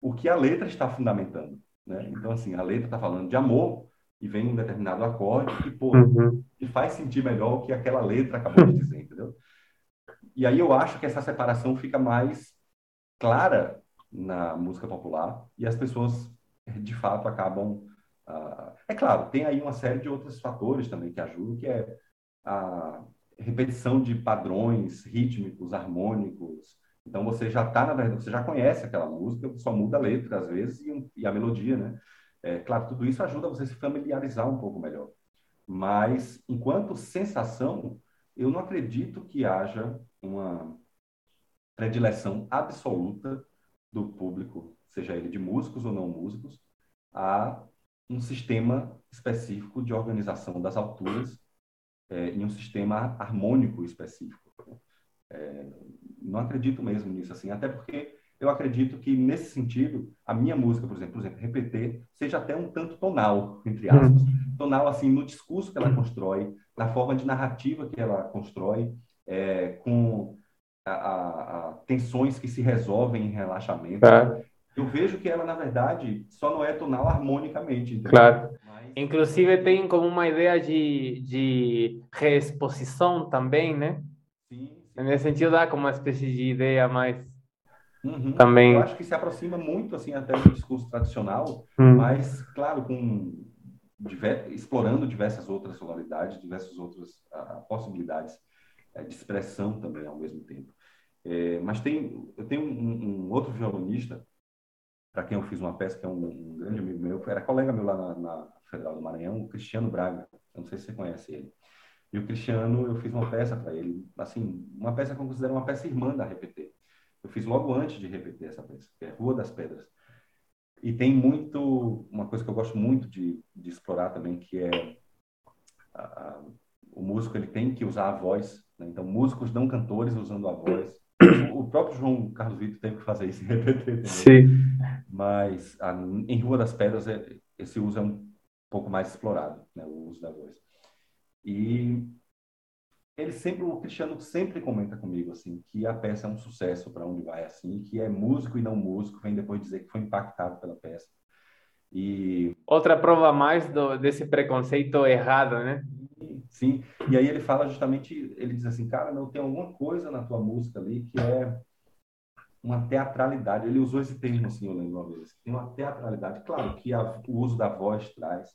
o que a letra está fundamentando. Né? Então, assim, a letra está falando de amor e vem um determinado acorde e, pô, uhum. e faz sentir melhor o que aquela letra acabou de dizer, entendeu? E aí eu acho que essa separação fica mais clara na música popular e as pessoas, de fato, acabam Uh, é claro, tem aí uma série de outros fatores também que ajudam, que é a repetição de padrões rítmicos, harmônicos. Então você já está, na verdade, você já conhece aquela música, só muda a letra às vezes e, e a melodia, né? É, claro, tudo isso ajuda você a se familiarizar um pouco melhor. Mas, enquanto sensação, eu não acredito que haja uma predileção absoluta do público, seja ele de músicos ou não músicos, a um sistema específico de organização das alturas é, em um sistema harmônico específico. É, não acredito mesmo nisso, assim, até porque eu acredito que, nesse sentido, a minha música, por exemplo, por exemplo repetir, seja até um tanto tonal, entre aspas. Uhum. Tonal, assim, no discurso que ela constrói, na forma de narrativa que ela constrói, é, com a, a, a, tensões que se resolvem em relaxamento. É eu vejo que ela, na verdade, só não é tonal harmonicamente. Entendeu? Claro. Mas... Inclusive tem como uma ideia de, de reexposição também, né? Sim, sim. Nesse sentido dá como uma espécie de ideia mais... Uhum. Também... Eu acho que se aproxima muito, assim, até do discurso tradicional, uhum. mas, claro, com diver... explorando diversas outras sonoridades, diversas outras uh, possibilidades uh, de expressão também ao mesmo tempo. É, mas tem, eu tenho um, um outro violonista para quem eu fiz uma peça, que é um, um, grande amigo meu, era colega meu lá na, na, Federal do Maranhão, o Cristiano Braga. Eu não sei se você conhece ele. E o Cristiano, eu fiz uma peça para ele, assim, uma peça que eu considero uma peça irmã da RPT. Eu fiz logo antes de repetir essa peça, que é Rua das Pedras. E tem muito, uma coisa que eu gosto muito de, de explorar também, que é a, a, o músico ele tem que usar a voz. Né? Então, músicos não cantores usando a voz o próprio João Carlos Vitor teve que fazer isso em repetir. Sim. Mas a, em Rua das Pedras, é, esse uso é um pouco mais explorado, né, o uso da voz. E ele sempre, o Cristiano sempre comenta comigo assim que a peça é um sucesso para onde vai assim, que é músico e não músico, vem depois dizer que foi impactado pela peça. E outra prova mais do, desse preconceito errado, né? Sim, e aí ele fala justamente, ele diz assim, cara, não tem alguma coisa na tua música ali que é uma teatralidade. Ele usou esse termo assim, eu lembro uma vez. Tem uma teatralidade, claro que a, o uso da voz traz,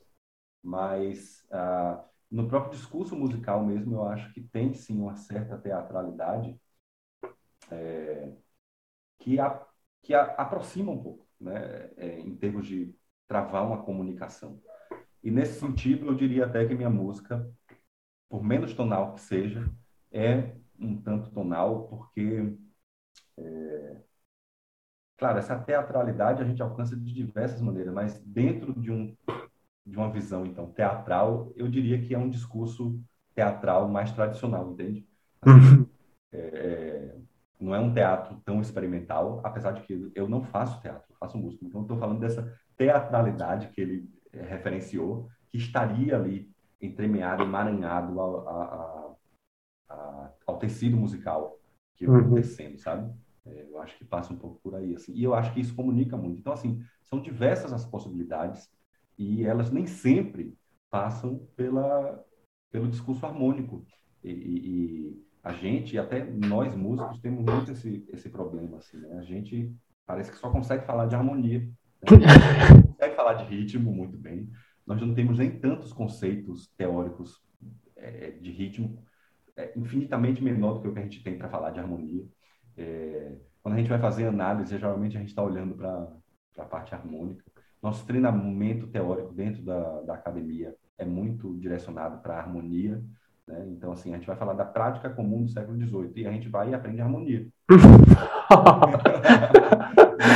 mas ah, no próprio discurso musical mesmo, eu acho que tem sim uma certa teatralidade é, que, a, que a, aproxima um pouco, né, é, em termos de travar uma comunicação. E nesse sentido, eu diria até que minha música por menos tonal que seja, é um tanto tonal, porque, é, claro, essa teatralidade a gente alcança de diversas maneiras, mas dentro de, um, de uma visão, então, teatral, eu diria que é um discurso teatral mais tradicional, entende? Assim, é, não é um teatro tão experimental, apesar de que eu não faço teatro, eu faço música. Então, estou falando dessa teatralidade que ele é, referenciou, que estaria ali entremeado, emaranhado ao, a, a, ao tecido musical que eu uhum. tecendo, sabe? É, eu acho que passa um pouco por aí, assim. E eu acho que isso comunica muito. Então, assim, são diversas as possibilidades e elas nem sempre passam pela, pelo discurso harmônico. E, e, a gente, até nós músicos, temos muito esse, esse problema. Assim, né? A gente parece que só consegue falar de harmonia. Né? consegue falar de ritmo muito bem. Nós não temos nem tantos conceitos teóricos é, de ritmo, é, infinitamente menor do que o que a gente tem para falar de harmonia. É, quando a gente vai fazer análise, geralmente a gente está olhando para a parte harmônica. Nosso treinamento teórico dentro da, da academia é muito direcionado para a harmonia. Né? Então, assim, a gente vai falar da prática comum do século XVIII e a gente vai e aprende harmonia.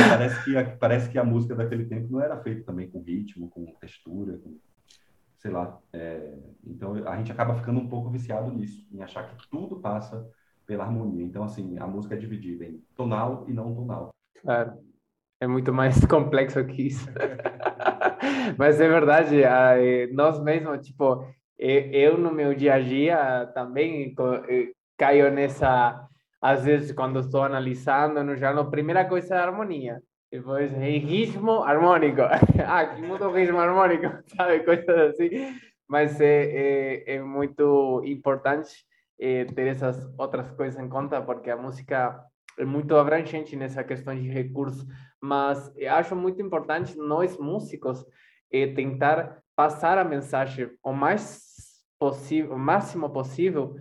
parece, que a, parece que a música daquele tempo não era feita também com ritmo, com textura, com, sei lá. É, então, a gente acaba ficando um pouco viciado nisso, em achar que tudo passa pela harmonia. Então, assim, a música é dividida em tonal e não tonal. Claro. É muito mais complexo que isso. Mas é verdade, nós mesmos, tipo, eu no meu dia a dia também caio nessa, às vezes quando estou analisando no jornal, a primeira coisa é a harmonia. Depois, ritmo harmônico. ah, que muda o ritmo harmônico, sabe? Coisas assim. Mas é, é, é muito importante é, ter essas outras coisas em conta, porque a música é muito abrangente nessa questão de recursos. Mas acho muito importante nós músicos é, tentar passar a mensagem o mais possível, o máximo possível,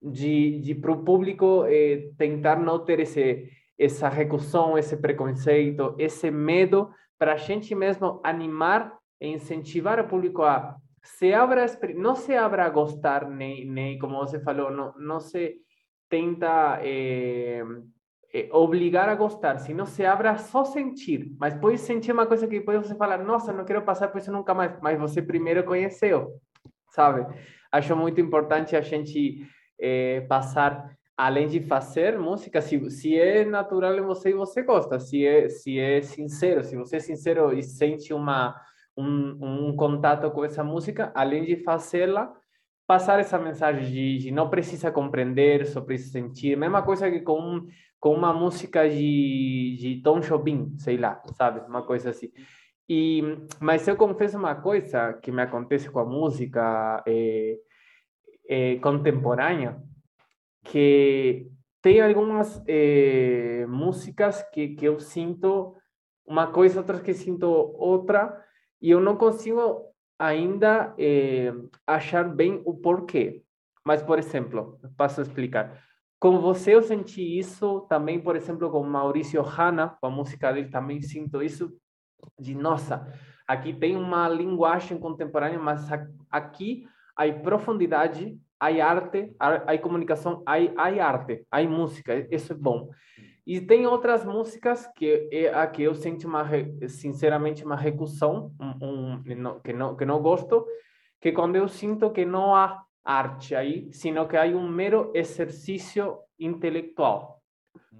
de, de para o público é, tentar não ter esse essa recusão, esse preconceito, esse medo, para a gente mesmo animar e incentivar o público a se abra, não se abra a gostar, nem, nem como você falou, não, não se tenta é, é, obrigar a gostar, senão se abra só sentir. Mas pode sentir uma coisa que depois você falar, nossa, não quero passar por isso nunca mais, mas você primeiro conheceu, sabe? Acho muito importante a gente é, passar além de fazer música, se, se é natural em você e você gosta, se é, se é sincero, se você é sincero e sente uma, um, um contato com essa música, além de fazê-la, passar essa mensagem de, de, não precisa compreender, só precisa sentir. Mesma coisa que com, com uma música de, de Tom Jobim, sei lá, sabe? Uma coisa assim. E, mas eu confesso uma coisa que me acontece com a música é, é, contemporânea, que tem algumas eh, músicas que, que eu sinto uma coisa, outras que sinto outra, e eu não consigo ainda eh, achar bem o porquê. Mas, por exemplo, passo a explicar. Com você eu senti isso também, por exemplo, com Maurício Hanna, com a música dele também sinto isso de nossa, aqui tem uma linguagem contemporânea, mas aqui há profundidade hay arte, hay comunicação, hay, hay arte, hay música, isso é bom. E tem outras músicas que é a que eu sinto uma, sinceramente uma recusão, um, um, que não que não gosto, que quando eu sinto que não há arte aí, sino que há um mero exercício intelectual,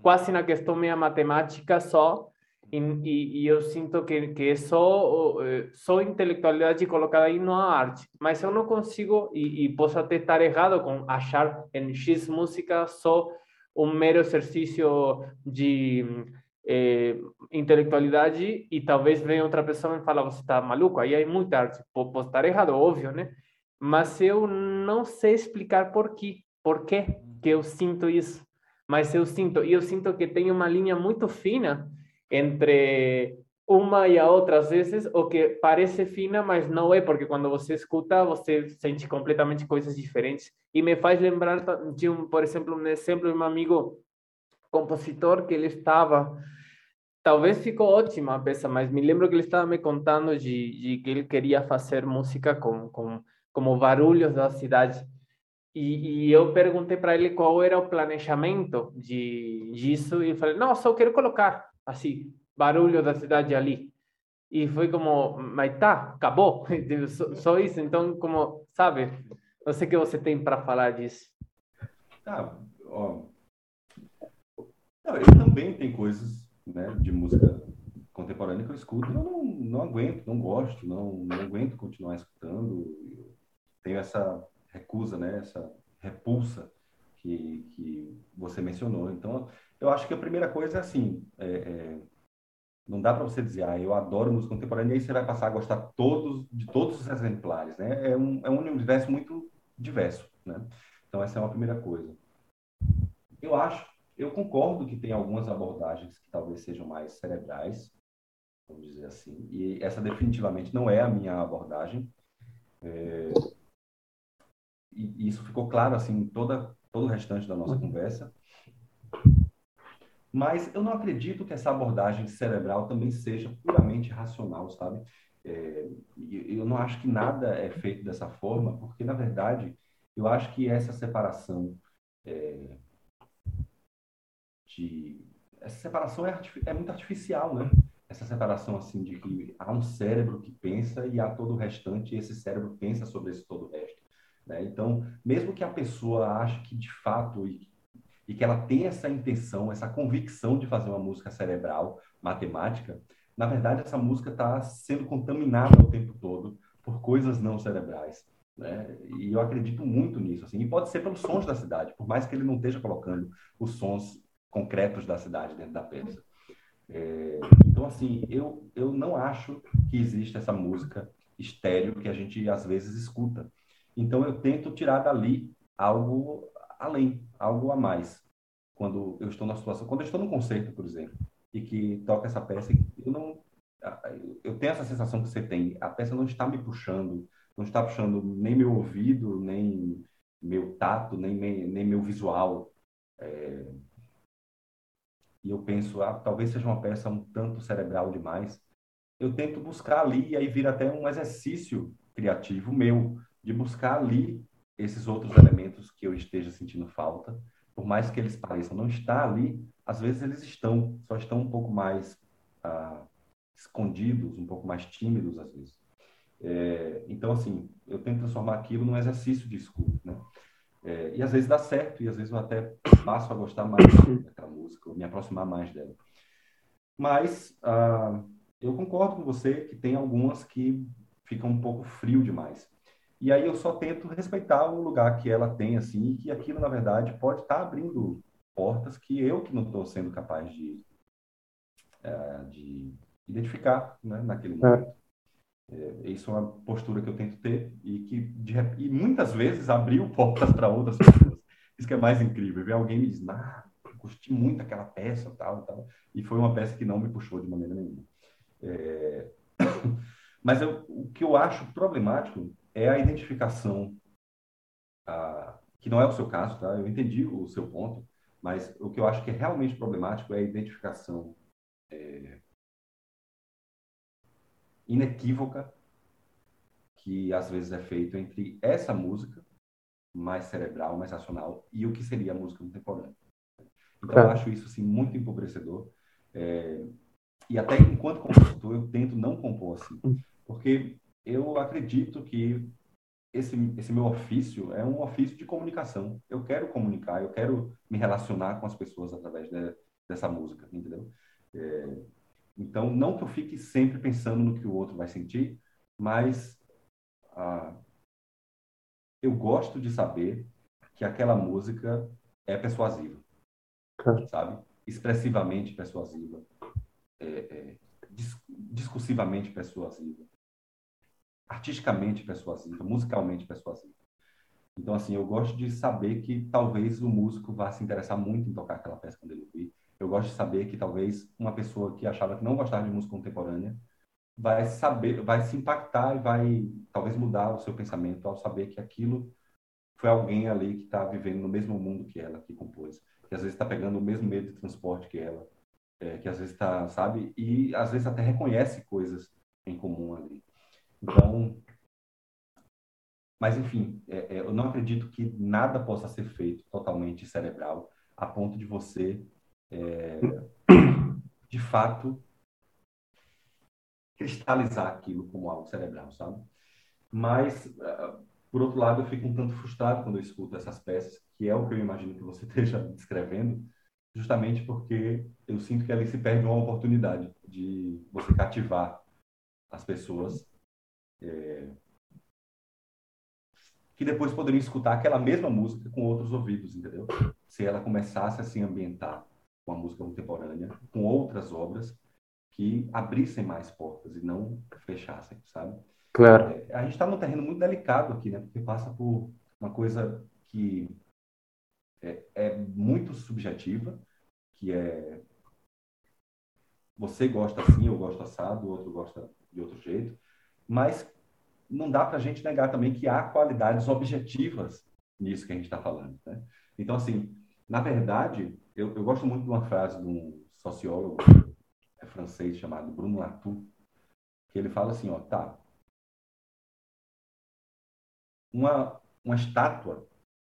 quase na questão meia matemática só, e, e, e, eu sinto que, que é só, eh, só intelectualidade colocada aí, não há arte. Mas eu não consigo, e, e posso até estar errado com achar em X música só um mero exercício de eh, intelectualidade e talvez venha outra pessoa e fala, você está maluco, aí há muita arte. Posso estar errado, óbvio, né? Mas eu não sei explicar por quê, por quê que eu sinto isso. Mas eu sinto, e eu sinto que tem uma linha muito fina entre uma e a outra, às vezes, o que parece fina, mas não é, porque quando você escuta, você sente completamente coisas diferentes. E me faz lembrar de um, por exemplo, um exemplo de um amigo compositor que ele estava, talvez ficou ótima a peça, mas me lembro que ele estava me contando de, de que ele queria fazer música com, com como barulhos da cidade. E, e eu perguntei para ele qual era o planejamento de disso e ele falou: "Não, só quero colocar assim, barulho da cidade ali. E foi como, mas tá, acabou, só, só isso. Então, como, sabe, não sei o que você tem para falar disso. Ah, ó. Não, eu também tenho coisas né, de música contemporânea que eu escuto eu não, não aguento, não gosto, não, não aguento continuar escutando. Eu tenho essa recusa, né, essa repulsa que, que você mencionou. Então, eu acho que a primeira coisa é assim, é, é, não dá para você dizer, ah, eu adoro música contemporânea, e aí você vai passar a gostar todos, de todos os exemplares, né? É um, é um universo muito diverso, né? Então essa é uma primeira coisa. Eu acho, eu concordo que tem algumas abordagens que talvez sejam mais cerebrais, vamos dizer assim, e essa definitivamente não é a minha abordagem. É, e isso ficou claro assim em toda todo o restante da nossa conversa. Mas eu não acredito que essa abordagem cerebral também seja puramente racional, sabe? É, eu não acho que nada é feito dessa forma, porque, na verdade, eu acho que essa separação é, de... Essa separação é, é muito artificial, né? Essa separação, assim, de que há um cérebro que pensa e há todo o restante, e esse cérebro pensa sobre esse todo o resto. Né? Então, mesmo que a pessoa ache que, de fato, e e que ela tem essa intenção, essa convicção de fazer uma música cerebral, matemática, na verdade essa música está sendo contaminada o tempo todo por coisas não cerebrais. Né? E eu acredito muito nisso. Assim. E pode ser pelos sons da cidade, por mais que ele não esteja colocando os sons concretos da cidade dentro da peça. É, então, assim, eu, eu não acho que existe essa música estéreo que a gente às vezes escuta. Então, eu tento tirar dali algo além, algo a mais. Quando eu estou na situação, quando eu estou num concerto, por exemplo, e que toca essa peça, eu não, eu tenho essa sensação que você tem. A peça não está me puxando, não está puxando nem meu ouvido, nem meu tato, nem, nem meu visual. É... E eu penso, ah, talvez seja uma peça um tanto cerebral demais. Eu tento buscar ali, e aí vira até um exercício criativo meu, de buscar ali esses outros elementos que eu esteja sentindo falta, por mais que eles pareçam não estar ali, às vezes eles estão, só estão um pouco mais ah, escondidos, um pouco mais tímidos às vezes. É, então, assim, eu tento transformar aquilo num exercício de escuta, né? É, e às vezes dá certo, e às vezes eu até passo a gostar mais daquela música, ou me aproximar mais dela. Mas ah, eu concordo com você que tem algumas que ficam um pouco frio demais. E aí eu só tento respeitar o lugar que ela tem, assim, e que aquilo, na verdade, pode estar tá abrindo portas que eu que não estou sendo capaz de, é, de identificar né, naquele é. momento. É. É, isso é uma postura que eu tento ter e que de, e muitas vezes abriu portas para outras pessoas. Isso que é mais incrível. Ver alguém me diz, ah, curti muito aquela peça, tal, tal. E foi uma peça que não me puxou de maneira nenhuma. É... Mas eu, o que eu acho problemático é a identificação, ah, que não é o seu caso, tá? Eu entendi o seu ponto, mas o que eu acho que é realmente problemático é a identificação é, inequívoca que às vezes é feito entre essa música mais cerebral, mais racional e o que seria a música contemporânea. Então, eu acho isso assim muito empobrecedor. É, e até enquanto compositor, eu tento não compor assim, hum. porque eu acredito que esse, esse meu ofício é um ofício de comunicação. Eu quero comunicar, eu quero me relacionar com as pessoas através de, dessa música, entendeu? É, então, não que eu fique sempre pensando no que o outro vai sentir, mas ah, eu gosto de saber que aquela música é persuasiva, sabe? Expressivamente persuasiva, é, é, discursivamente persuasiva artisticamente persuasiva, musicalmente persuasiva. Então, assim, eu gosto de saber que talvez o músico vá se interessar muito em tocar aquela peça quando ele ouvir. Eu gosto de saber que talvez uma pessoa que achava que não gostava de música contemporânea vai saber, vai se impactar e vai talvez mudar o seu pensamento ao saber que aquilo foi alguém ali que está vivendo no mesmo mundo que ela, que compôs, que às vezes está pegando o mesmo meio de transporte que ela, é, que às vezes está, sabe, e às vezes até reconhece coisas em comum ali. Então, mas enfim, é, é, eu não acredito que nada possa ser feito totalmente cerebral a ponto de você, é, de fato, cristalizar aquilo como algo cerebral, sabe? Mas, é, por outro lado, eu fico um tanto frustrado quando eu escuto essas peças, que é o que eu imagino que você esteja descrevendo, justamente porque eu sinto que ali se perde uma oportunidade de você cativar as pessoas é, que depois poderiam escutar aquela mesma música com outros ouvidos, entendeu? Se ela começasse a se ambientar com a música contemporânea, com outras obras que abrissem mais portas e não fechassem, sabe? Claro. É, a gente está num terreno muito delicado aqui, né? Porque passa por uma coisa que é, é muito subjetiva, que é você gosta assim, eu gosto assado, o outro gosta de outro jeito, mas não dá para a gente negar também que há qualidades objetivas nisso que a gente está falando. Né? Então, assim, na verdade, eu, eu, gosto muito de uma frase de um sociólogo é, francês chamado Bruno Latour, que ele fala assim, ó, tá, uma, uma estátua,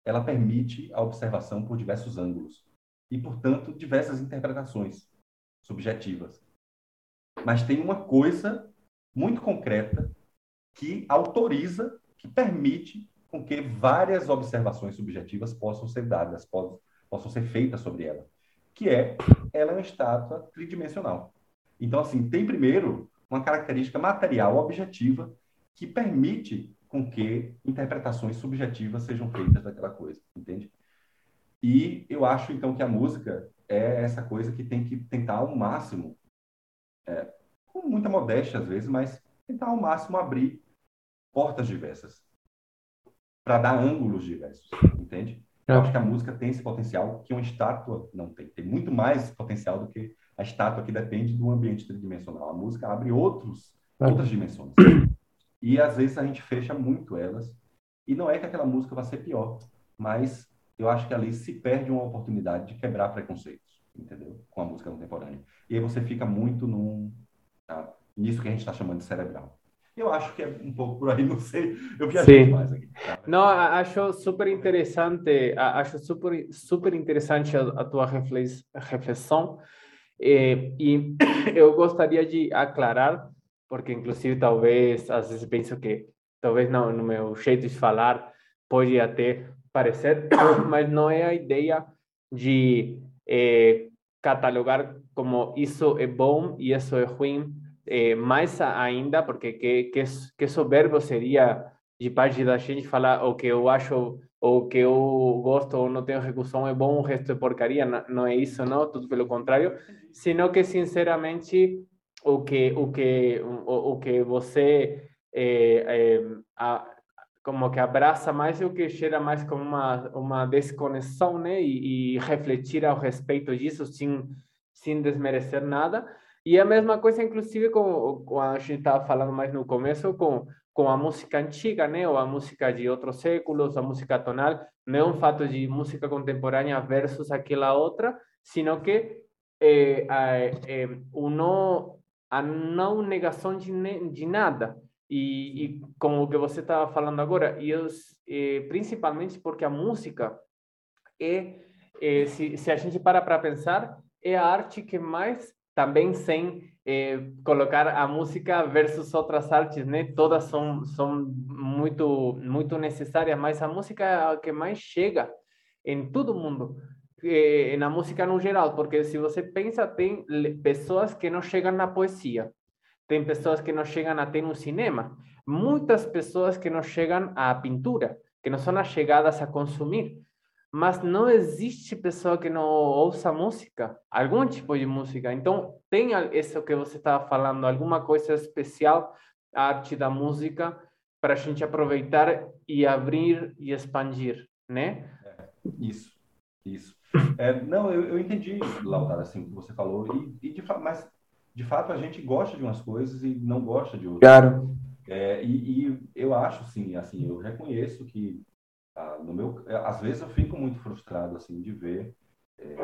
ela permite a observação por diversos ângulos e, portanto, diversas interpretações subjetivas. Mas tem uma coisa muito concreta que autoriza, que permite com que várias observações subjetivas possam ser dadas, possam, possam ser feitas sobre ela, que é ela é uma estátua tridimensional. Então, assim, tem primeiro uma característica material objetiva que permite com que interpretações subjetivas sejam feitas daquela coisa, entende? E eu acho, então, que a música é essa coisa que tem que tentar ao máximo, é, com muita modéstia às vezes, mas tentar ao máximo abrir portas diversas para dar ângulos diversos, entende? Eu acho que a música tem esse potencial que uma estátua não tem. Tem muito mais potencial do que a estátua que depende do ambiente tridimensional. A música abre outros, outras dimensões. E às vezes a gente fecha muito elas. E não é que aquela música vai ser pior, mas eu acho que ali se perde uma oportunidade de quebrar preconceitos, entendeu? Com a música contemporânea. E aí você fica muito num, tá? nisso que a gente está chamando de cerebral. Eu acho que é um pouco por aí, não sei. Eu viajei mais aqui. Tá? Não, acho super interessante, acho super, super interessante a, a tua reflexão. E, e eu gostaria de aclarar, porque inclusive talvez, às vezes penso que, talvez não, no meu jeito de falar, pode até parecer, mas não é a ideia de eh, catalogar como isso é bom e isso é ruim, é, mais ainda, porque que, que, que soberbo seria de parte da gente falar o que eu acho, o que eu gosto ou não tenho recursão é bom, o resto é porcaria, não, não é isso, não, tudo pelo contrário, sino que, sinceramente, o que, o que, o, o que você é, é, a, como que abraça mais o que gera mais como uma, uma desconexão, né, e, e refletir ao respeito disso sem, sem desmerecer nada, e a mesma coisa, inclusive, com, com a gente estava falando mais no começo, com, com a música antiga, né? Ou a música de outros séculos, a música tonal. Não é um fato de música contemporânea versus aquela outra, sino que é, é, não, a não negação de, de nada. E, e como o que você estava falando agora, e os, é, principalmente porque a música é, é se, se a gente para para pensar, é a arte que mais também sem eh, colocar a música versus outras artes, né? Todas são são muito muito necessárias, mas a música é a que mais chega em todo mundo, eh, na música no geral, porque se você pensa tem pessoas que não chegam na poesia, tem pessoas que não chegam até no cinema, muitas pessoas que não chegam à pintura, que não são chegadas a consumir mas não existe pessoa que não ouça música, algum tipo de música. Então, tem isso que você estava falando, alguma coisa especial, a arte da música, para a gente aproveitar e abrir e expandir, né? É, isso, isso. É, não, eu, eu entendi, Lautaro, assim, o que você falou, e, e de, mas de fato a gente gosta de umas coisas e não gosta de outras. Claro. É, e, e, eu acho, sim, assim, eu reconheço que ah, no meu, é, às vezes eu fico muito frustrado assim de ver é,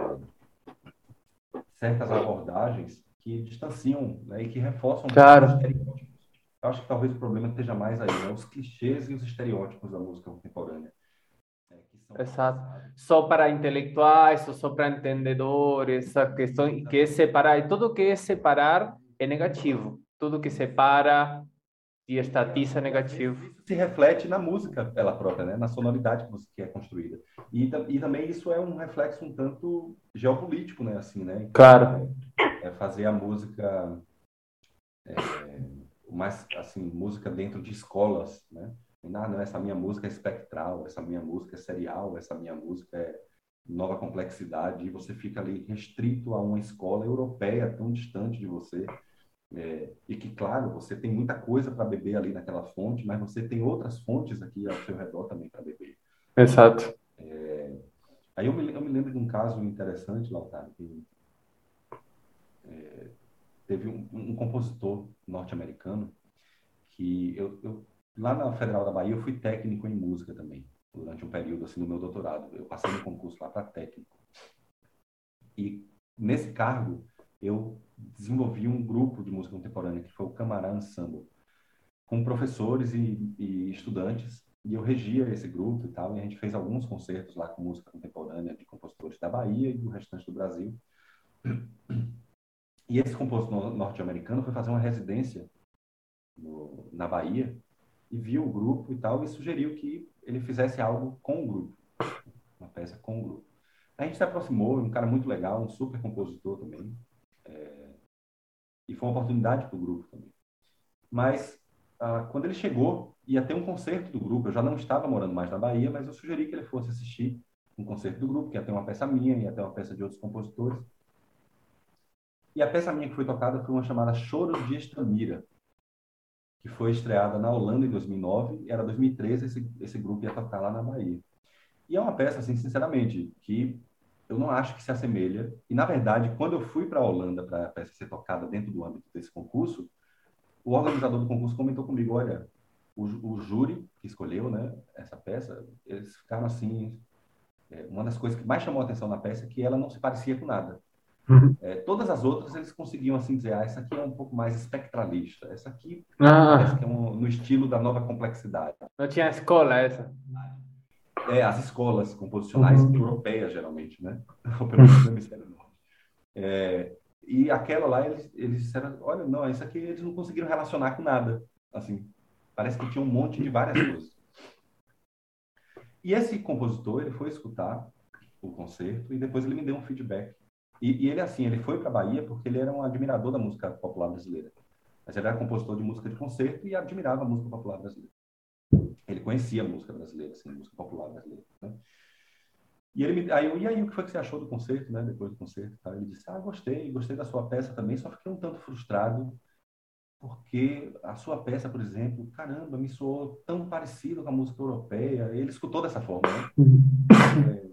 certas abordagens que distanciam né, e que reforçam claro. os estereótipos. Eu acho que talvez o problema esteja mais aí, né, os clichês e os estereótipos da música contemporânea. Né, Exato. Só para intelectuais, só para entendedores, essa questão que é separar, e tudo que é separar é negativo. Tudo que separa e estatiza negativo. Isso se reflete na música ela própria, né? na sonoridade que é construída. E, e também isso é um reflexo um tanto geopolítico, né? Assim, né? Claro. É, é fazer a música é, mais assim música dentro de escolas, né? Não, não, essa minha música é espectral, essa minha música é serial, essa minha música é nova complexidade, e você fica ali restrito a uma escola europeia tão distante de você. É, e que, claro, você tem muita coisa para beber ali naquela fonte, mas você tem outras fontes aqui ao seu redor também para beber. Exato. É, aí eu me, eu me lembro de um caso interessante, Lautaro, que é, teve um, um, compositor norte-americano que eu, eu, lá na Federal da Bahia eu fui técnico em música também durante um período assim no meu doutorado. Eu passei no concurso lá para técnico. E nesse cargo eu desenvolvi um grupo de música contemporânea que foi o Camarã Ensemble, com professores e, e estudantes. E eu regia esse grupo e tal, e a gente fez alguns concertos lá com música contemporânea de compositores da Bahia e do restante do Brasil. E esse compositor norte-americano foi fazer uma residência no, na Bahia e viu o grupo e tal e sugeriu que ele fizesse algo com o grupo, uma peça com o grupo. A gente se aproximou, um cara muito legal, um super compositor também, é, e foi uma oportunidade para o grupo também. Mas ah, quando ele chegou, ia ter um concerto do grupo. Eu já não estava morando mais na Bahia, mas eu sugeri que ele fosse assistir um concerto do grupo, que ia ter uma peça minha, ia ter uma peça de outros compositores. E a peça minha que foi tocada foi uma chamada Choros de Estamira, que foi estreada na Holanda em 2009, e era 2013 esse, esse grupo ia tocar lá na Bahia. E é uma peça, assim, sinceramente, que eu não acho que se assemelha. E, na verdade, quando eu fui para a Holanda para a peça ser tocada dentro do âmbito desse concurso, o organizador do concurso comentou comigo, olha, o, o júri que escolheu né, essa peça, eles ficaram assim... É, uma das coisas que mais chamou a atenção na peça é que ela não se parecia com nada. Uhum. É, todas as outras eles conseguiam assim dizer, ah, essa aqui é um pouco mais espectralista, essa aqui ah. parece que é um, no estilo da nova complexidade. Não tinha escola essa. É, as escolas composicionais uhum. europeias geralmente, né? Ou pelo menos no hemisfério norte. É, e aquela lá eles, eles disseram, olha, não, isso aqui eles não conseguiram relacionar com nada, assim. Parece que tinha um monte de várias coisas. E esse compositor, ele foi escutar o concerto e depois ele me deu um feedback e, e ele, assim, ele foi para a Bahia porque ele era um admirador da música popular brasileira. Mas ele era compositor de música de concerto e admirava a música popular brasileira. Ele conhecia a música brasileira, assim, a música popular brasileira. Né? E ele me, aí eu, e aí, o que foi que você achou do concerto, né? Depois do concerto, tá? ele disse: Ah, gostei, gostei da sua peça também, só fiquei um tanto frustrado porque a sua peça, por exemplo, caramba, me soou tão parecido com a música europeia. Ele escutou dessa forma, né? Uhum. É,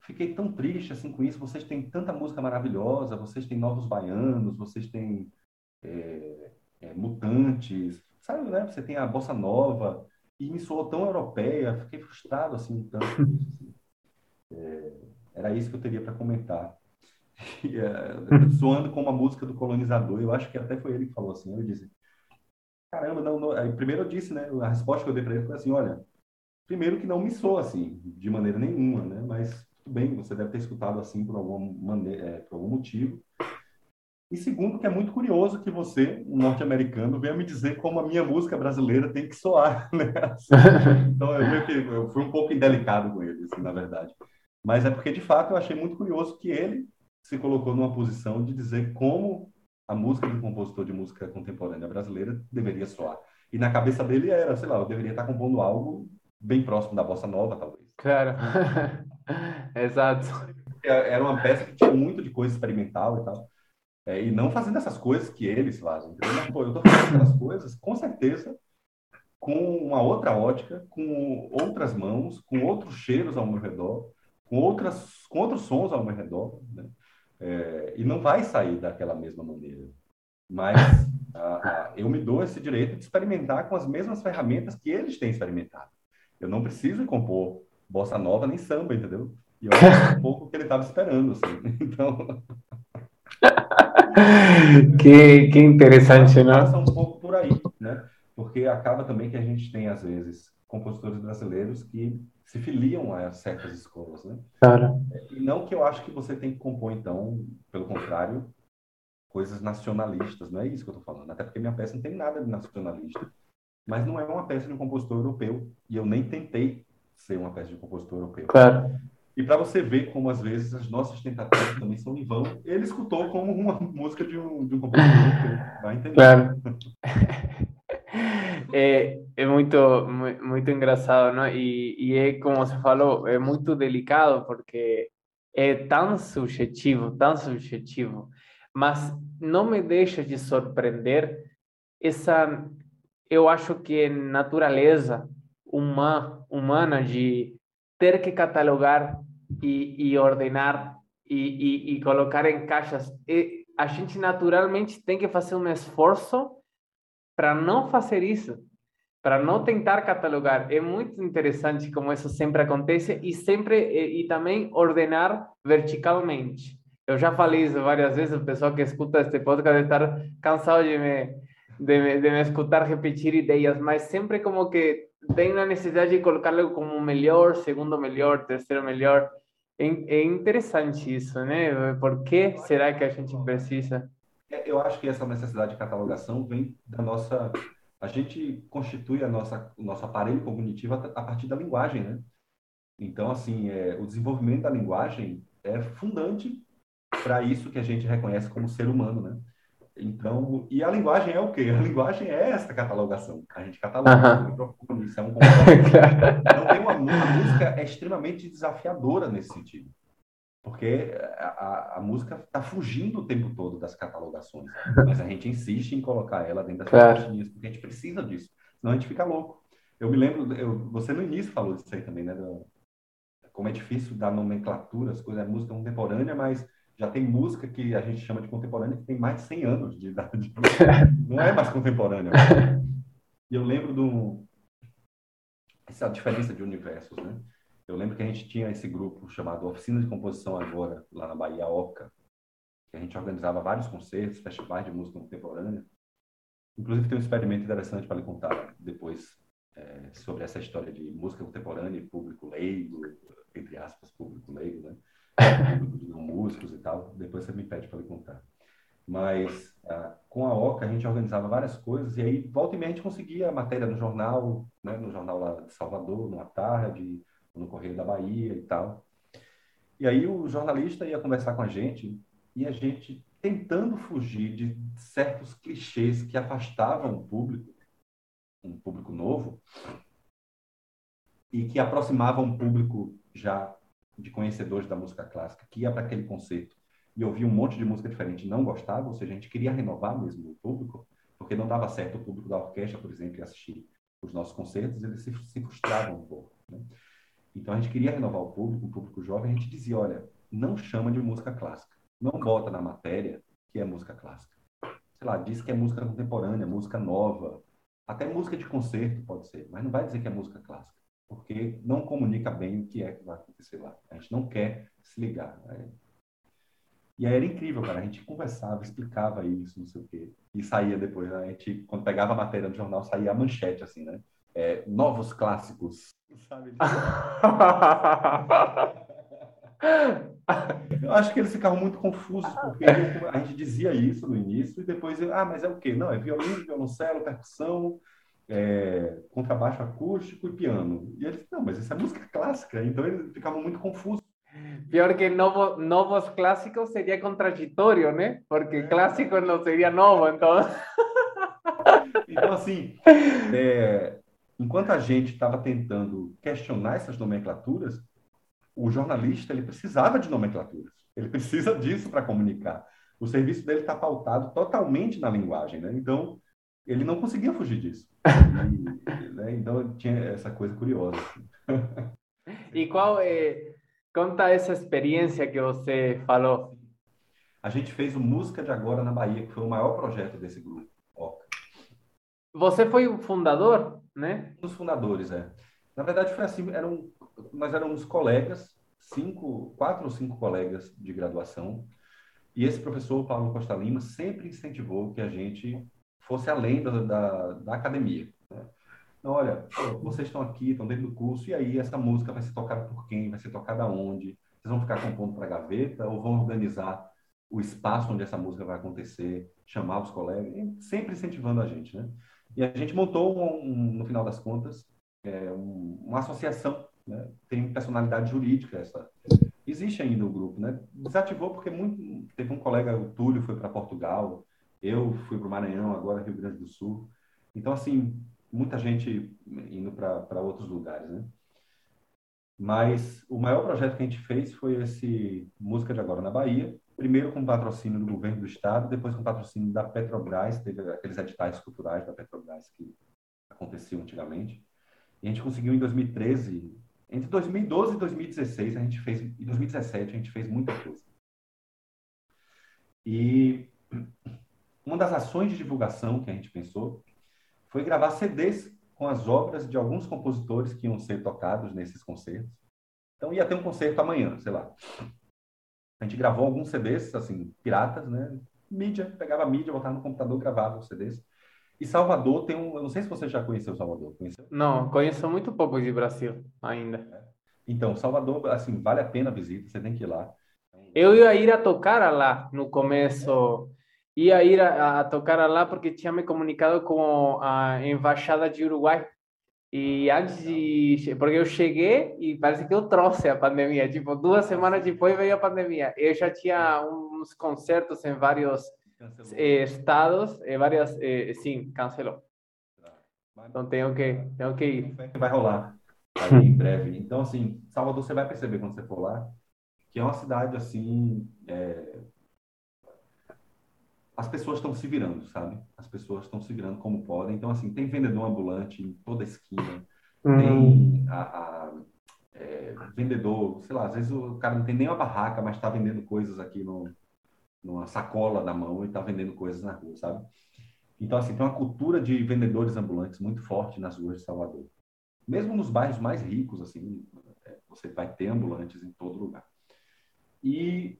fiquei tão triste assim com isso. Vocês têm tanta música maravilhosa, vocês têm Novos Baianos, vocês têm é, é, Mutantes, sabe, né? Você tem a Bossa Nova, e me soou tão europeia, fiquei frustrado assim, tanto. Assim. É, era isso que eu teria para comentar. E, é, soando como a música do colonizador, eu acho que até foi ele que falou assim, ele disse, caramba, não, não. Aí, primeiro eu disse, né, a resposta que eu dei para ele foi assim, olha, primeiro que não me soa assim, de maneira nenhuma, né, mas tudo bem, você deve ter escutado assim por, alguma maneira, é, por algum motivo. E segundo, que é muito curioso que você, um norte-americano, venha me dizer como a minha música brasileira tem que soar, né? Então, eu, que, eu fui um pouco indelicado com ele, assim, na verdade. Mas é porque, de fato, eu achei muito curioso que ele se colocou numa posição de dizer como a música de um compositor de música contemporânea brasileira deveria soar. E na cabeça dele era, sei lá, eu deveria estar compondo algo bem próximo da bossa nova, talvez. Claro. Exato. Era uma peça que tinha muito de coisa experimental e tal. É, e não fazendo essas coisas que eles fazem. Eu estou fazendo aquelas coisas, com certeza, com uma outra ótica, com outras mãos, com outros cheiros ao meu redor, com, outras, com outros sons ao meu redor. Né? É, e não vai sair daquela mesma maneira. Mas a, a, eu me dou esse direito de experimentar com as mesmas ferramentas que eles têm experimentado. Eu não preciso compor bossa nova nem samba, entendeu? E eu acho um pouco o que ele estava esperando, assim. Então. que, que interessante, né? Passa um pouco por aí, né? Porque acaba também que a gente tem, às vezes, compositores brasileiros que se filiam a certas escolas, né? Claro. E não que eu acho que você tem que compor, então, pelo contrário, coisas nacionalistas, não é isso que eu estou falando. Até porque minha peça não tem nada de nacionalista. Mas não é uma peça de um compositor europeu. E eu nem tentei ser uma peça de um compositor europeu. Claro. E para você ver como, às vezes, as nossas tentativas também são em vão, ele escutou como uma música de um, de um compositor. Vai entender. É, é muito, muito engraçado, não? E, e é como você falou, é muito delicado, porque é tão subjetivo, tão subjetivo, mas não me deixa de surpreender essa, eu acho que natureza uma, humana de ter que catalogar e, ordenar e, colocar em caixas. E a gente naturalmente tem que fazer um esforço para não fazer isso, para não tentar catalogar. É muito interessante como isso sempre acontece e sempre e, e também ordenar verticalmente. Eu já falei isso várias vezes, o pessoal que escuta este podcast deve estar cansado de me, de, de me escutar repetir ideias, mas sempre como que tem uma necessidade de colocá-lo como melhor, segundo melhor, terceiro melhor. É, é interessante isso, né? Por que será que a gente precisa? É, eu acho que essa necessidade de catalogação vem da nossa. A gente constitui a nossa, o nosso aparelho cognitivo a partir da linguagem, né? Então, assim, é, o desenvolvimento da linguagem é fundante para isso que a gente reconhece como ser humano, né? Então, e a linguagem é o quê? A linguagem é essa catalogação. A gente cataloga o microfone, isso é um Então, tem uma, a música é extremamente desafiadora nesse sentido. Porque a, a música está fugindo o tempo todo das catalogações. Mas a gente insiste em colocar ela dentro das claro. caixinhas, porque a gente precisa disso. Senão a gente fica louco. Eu me lembro, eu, você no início falou disso aí também, né? Do, como é difícil dar nomenclatura, as coisas, é música contemporânea, mas já tem música que a gente chama de contemporânea que tem mais de 100 anos de idade. Não é mais contemporânea. E eu lembro do essa diferença de universos, né? Eu lembro que a gente tinha esse grupo chamado Oficina de Composição Agora, lá na Bahia Oca, que a gente organizava vários concertos, festivais de música contemporânea. Inclusive tem um experimento interessante para lhe contar depois é, sobre essa história de música contemporânea e público leigo, entre aspas, público leigo, né? Músicos e tal. Depois você me pede para lhe contar. Mas ah, com a OCA a gente organizava várias coisas e aí volta e meia a gente conseguia matéria no jornal, né, no jornal lá de Salvador, numa tarde, no Correio da Bahia e tal. E aí o jornalista ia conversar com a gente e a gente tentando fugir de certos clichês que afastavam o público, um público novo, e que aproximavam um público já de conhecedores da música clássica que ia para aquele concerto e ouvia um monte de música diferente e não gostava, ou seja, a gente queria renovar mesmo o público, porque não dava certo o público da orquestra, por exemplo, assistir os nossos concertos, eles se, se frustravam um pouco. Né? Então a gente queria renovar o público, o público jovem, a gente dizia, olha, não chama de música clássica, não bota na matéria que é música clássica. Sei lá, diz que é música contemporânea, música nova, até música de concerto pode ser, mas não vai dizer que é música clássica porque não comunica bem o que é que vai acontecer lá. A gente não quer se ligar. Né? E aí era incrível, cara. A gente conversava, explicava isso, não sei o quê. E saía depois, né? A gente, quando pegava a matéria do jornal, saía a manchete, assim, né? É, novos clássicos, sabe? Eu acho que eles ficavam muito confusos, porque a gente dizia isso no início, e depois, ah, mas é o quê? Não, é violino, violoncelo, percussão, é, contrabaixo acústico e piano. E eles, não, mas isso é música clássica. Então eles ficavam muito confusos. Pior que novo, novos clássicos seria contraditório, né? Porque é. clássico não seria novo, então. então, assim, é, enquanto a gente estava tentando questionar essas nomenclaturas, o jornalista ele precisava de nomenclaturas. Ele precisa disso para comunicar. O serviço dele está pautado totalmente na linguagem, né? Então, ele não conseguia fugir disso. E, né, então tinha essa coisa curiosa. E qual é. Conta essa experiência que você falou. A gente fez o Música de Agora na Bahia, que foi o maior projeto desse grupo. Você foi o fundador, né? Um dos fundadores, é. Na verdade, foi assim: eram, nós éramos colegas, cinco, quatro ou cinco colegas de graduação, e esse professor, Paulo Costa Lima, sempre incentivou que a gente fosse além da, da, da academia. Né? Então, olha, vocês estão aqui, estão dentro do curso, e aí essa música vai ser tocada por quem? Vai ser tocada onde? Vocês vão ficar compondo para a gaveta ou vão organizar o espaço onde essa música vai acontecer, chamar os colegas, sempre incentivando a gente, né? E a gente montou, um, um, no final das contas, é, um, uma associação, né? Tem personalidade jurídica essa. Existe ainda o grupo, né? Desativou porque muito, teve um colega, o Túlio, foi para Portugal, eu fui para o Maranhão, agora Rio Grande do Sul. Então, assim, muita gente indo para outros lugares, né? Mas o maior projeto que a gente fez foi esse Música de Agora na Bahia. Primeiro com patrocínio do governo do estado, depois com patrocínio da Petrobras, teve aqueles editais culturais da Petrobras que aconteciam antigamente. E a gente conseguiu em 2013 Entre 2012 e 2016 a gente fez, em 2017 a gente fez muita coisa. E uma das ações de divulgação que a gente pensou foi gravar CDs com as obras de alguns compositores que iam ser tocados nesses concertos. Então ia ter um concerto amanhã, sei lá. A gente gravou alguns CDs, assim, piratas, né? Mídia, pegava a mídia, botava no computador, gravava os CDs. E Salvador tem um. Eu não sei se você já conheceu Salvador. Conheceu? Não, conheço muito pouco de Brasil ainda. É. Então, Salvador, assim, vale a pena a visita, você tem que ir lá. Eu ia ir a tocar lá no começo. Ia ir a, a tocar lá porque tinha me comunicado com a embaixada de Uruguai e antes de. Porque eu cheguei e parece que eu trouxe a pandemia. Tipo, duas semanas depois veio a pandemia. Eu já tinha uns concertos em vários eh, estados, e várias. Eh, sim, cancelou. Então tenho que, tenho que ir. Vai rolar em breve. Então, assim, Salvador, você vai perceber quando você for lá que é uma cidade assim. É, as pessoas estão se virando, sabe? As pessoas estão se virando como podem. Então, assim, tem vendedor ambulante em toda esquina, uhum. tem a, a é, vendedor, sei lá, às vezes o cara não tem nem uma barraca, mas está vendendo coisas aqui no, numa sacola na mão e está vendendo coisas na rua, sabe? Então, assim, tem uma cultura de vendedores ambulantes muito forte nas ruas de Salvador. Mesmo nos bairros mais ricos, assim, é, você vai ter ambulantes em todo lugar. E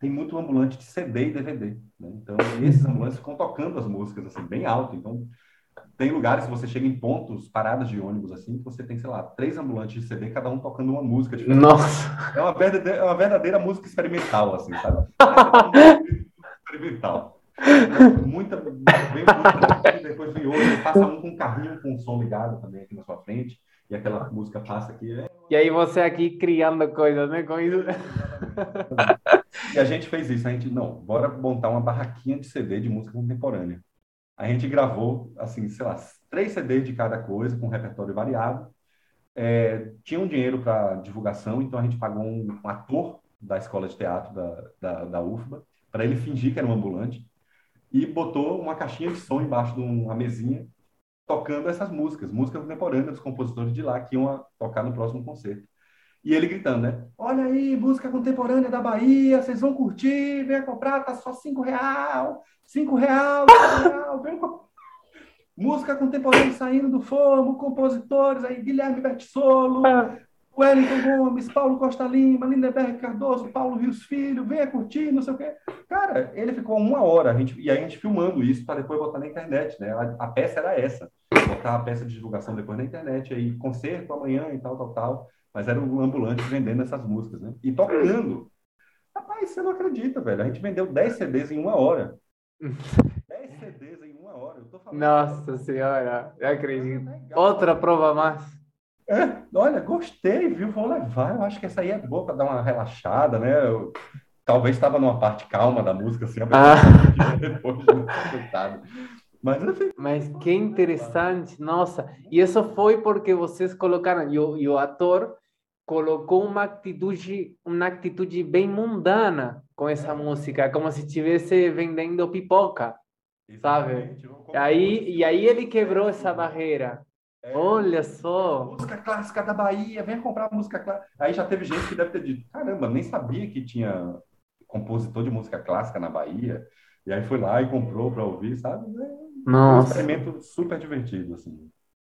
tem muito ambulante de CD e DVD. Né? Então, esses ambulantes ficam tocando as músicas assim, bem alto. Então, tem lugares que você chega em pontos, paradas de ônibus, assim, que você tem, sei lá, três ambulantes de CD, cada um tocando uma música diferente. Nossa! É uma verdadeira, é uma verdadeira música experimental, assim, sabe? experimental. Muita, vem muito, depois vem outro, passa um com um carrinho com o som ligado também aqui na sua frente, e aquela música passa aqui. É... E aí você aqui criando coisas, né, com isso. E a gente fez isso, a gente, não, bora montar uma barraquinha de CD de música contemporânea. A gente gravou, assim, sei lá, três CDs de cada coisa, com repertório variado. É, tinha um dinheiro para divulgação, então a gente pagou um, um, ator da escola de teatro da, da, da UFBA, para ele fingir que era um ambulante, e botou uma caixinha de som embaixo de uma mesinha, tocando essas músicas, músicas contemporâneas dos compositores de lá que iam tocar no próximo concerto. E ele gritando, né? Olha aí, música contemporânea da Bahia, vocês vão curtir, venha comprar, tá só cinco real, cinco real, cinco real, vem Música contemporânea saindo do forno, compositores aí, Guilherme Bertissolo, ah. Wellington Gomes, Paulo Costa Lima, Lindeberg Cardoso, Paulo Rios Filho, venha curtir, não sei o quê. Cara, ele ficou uma hora, a gente, e aí a gente filmando isso para depois botar na internet, né? A, a, peça era essa, botar a peça de divulgação depois na internet, aí concerto amanhã e tal, tal, tal mas era um ambulante vendendo essas músicas, né? E tocando. Rapaz, você não acredita, velho. A gente vendeu 10 CDs em uma hora. 10 CDs em uma hora. Eu tô falando Nossa senhora, eu acredito. Outra prova mais. É, olha, gostei, viu? Vou levar. Eu acho que essa aí é boa para dar uma relaxada, né? Eu, talvez estava numa parte calma da música, assim, ah. depois, né? Mas, Mas que interessante, nossa. E isso foi porque vocês colocaram, e o, e o ator colocou uma atitude, uma atitude bem mundana com essa música, como se estivesse vendendo pipoca, sabe? E aí, e aí ele quebrou essa barreira. É, Olha só. Música clássica da Bahia, vem comprar música clássica. Aí já teve gente que deve ter dito: caramba, nem sabia que tinha compositor de música clássica na Bahia. E aí foi lá e comprou para ouvir, sabe? É um experimento super divertido, assim.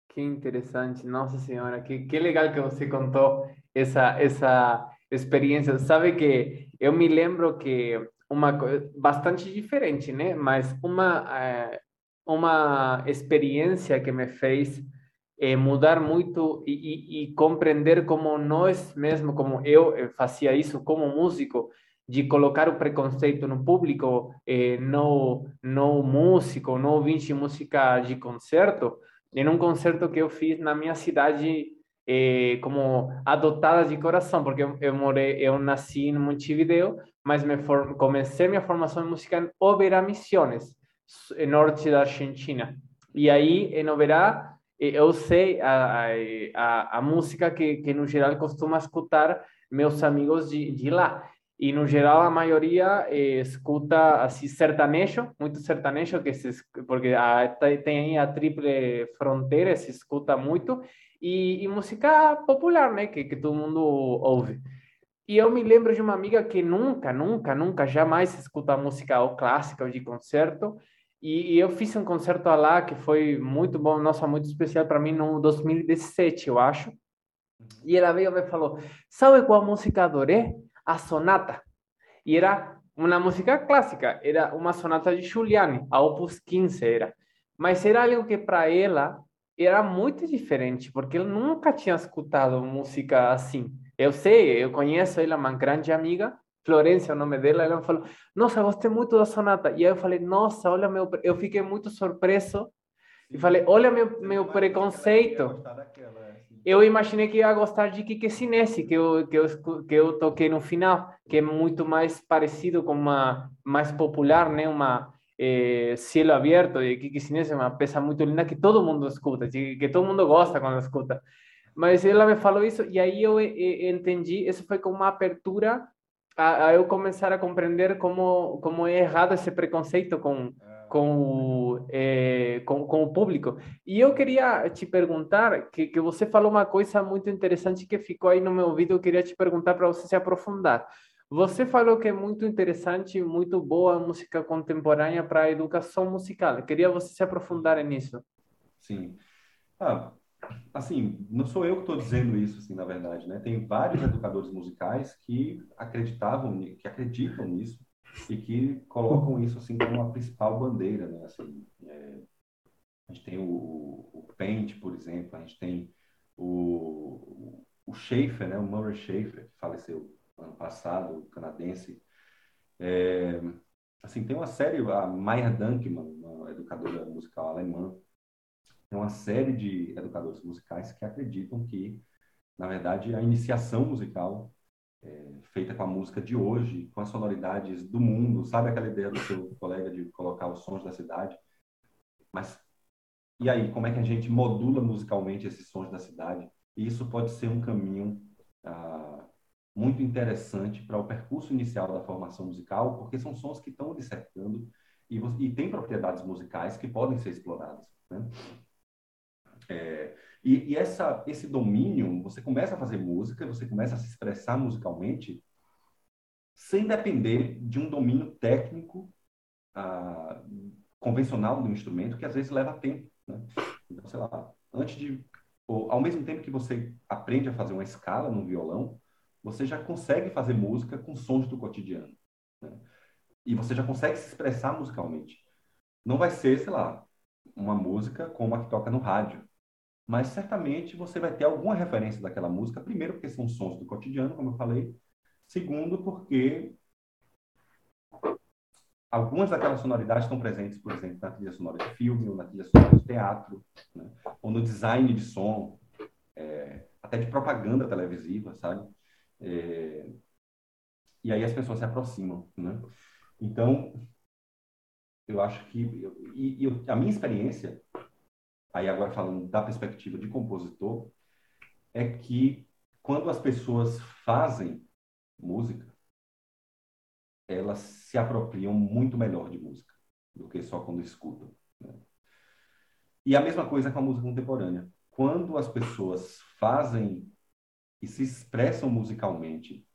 Que interessante, nossa senhora, que, que legal que você contou essa essa experiência. Sabe que eu me lembro que uma coisa bastante diferente, né? Mas uma é, uma experiência que me fez é, mudar muito e, e, e, compreender como nós mesmo, como eu eh, fazia isso como músico, de colocar o preconceito no público, eh, no no músico, no ouvinte música de concerto, em um concerto que eu fiz na minha cidade eh, como adotada de coração, porque eu, eu morei, eu nasci em Montevideo, mas me for, comecei minha formação em música em Oberá Misiones, norte da Argentina. E aí, em Oberá, eu sei a, a, a, música que, que, no geral, costuma escutar meus amigos de, de lá. E, no geral, a maioria eh, escuta assim, sertanejo, muito sertanejo, que se, porque a, tem a triple fronteira, se escuta muito, e, e música popular, né? Que, que todo mundo ouve. E eu me lembro de uma amiga que nunca, nunca, nunca, jamais escuta música ou clássica ou de concerto. E, e eu fiz um concerto lá que foi muito bom, nossa, muito especial para mim no 2017, eu acho. E ela veio e me falou: Sabe qual música adorei? A Sonata. E era uma música clássica, era uma sonata de Giuliani, a Opus 15 era. Mas era algo que para ela era muito diferente, porque ela nunca tinha escutado música assim. Eu sei, eu conheço ela, uma grande amiga, Florência, o nome dela, ela falou: Nossa, gostei muito da sonata. E aí eu falei: Nossa, olha, meu. Eu fiquei muito surpreso. E falei: Olha, meu, meu preconceito. Eu imaginei que ia gostar de Kike Sinese, que eu, que, eu, que eu toquei no final, que é muito mais parecido com uma mais popular, né? Uma eh, Cielo Aberto de Kike Sinese, uma peça muito linda que todo mundo escuta, que todo mundo gosta quando escuta. Mas ela me falou isso e aí eu entendi, isso foi como uma abertura a, a eu começar a compreender como como é errado esse preconceito com com o, é, com, com o público. E eu queria te perguntar, que, que você falou uma coisa muito interessante que ficou aí no meu ouvido, eu queria te perguntar para você se aprofundar. Você falou que é muito interessante, muito boa a música contemporânea para a educação musical. Eu queria você se aprofundar nisso. Sim. Ah, assim, não sou eu que estou dizendo isso, assim, na verdade, né? Tem vários educadores musicais que acreditavam, que acreditam nisso e que colocam isso assim como a principal bandeira, né? Assim, é, a gente tem o, o Paint, por exemplo, a gente tem o, o Schaefer, né? O Murray Schaefer, que faleceu ano passado, canadense. É, assim, tem uma série, a Maya Dankman, uma educadora musical alemã, tem uma série de educadores musicais que acreditam que, na verdade, a iniciação musical é, feita com a música de hoje, com as sonoridades do mundo, sabe aquela ideia do seu colega de colocar os sons da cidade? Mas e aí, como é que a gente modula musicalmente esses sons da cidade? E isso pode ser um caminho ah, muito interessante para o percurso inicial da formação musical, porque são sons que estão dissecando e, e têm propriedades musicais que podem ser exploradas. Né? É, e, e essa, esse domínio, você começa a fazer música, você começa a se expressar musicalmente, sem depender de um domínio técnico ah, convencional do instrumento, que às vezes leva tempo. Né? Então, sei lá, antes de. Ou, ao mesmo tempo que você aprende a fazer uma escala no violão, você já consegue fazer música com sons do cotidiano. Né? E você já consegue se expressar musicalmente. Não vai ser, sei lá, uma música como a que toca no rádio mas certamente você vai ter alguma referência daquela música, primeiro porque são sons do cotidiano, como eu falei, segundo porque algumas daquelas sonoridades estão presentes, por exemplo, na trilha sonora de filme, ou na trilha sonora de teatro, né? ou no design de som, é, até de propaganda televisiva, sabe? É, e aí as pessoas se aproximam, né? Então, eu acho que e, e a minha experiência aí agora falando da perspectiva de compositor, é que quando as pessoas fazem música, elas se apropriam muito melhor de música do que só quando escutam. Né? E a mesma coisa com a música contemporânea. Quando as pessoas fazem e se expressam musicalmente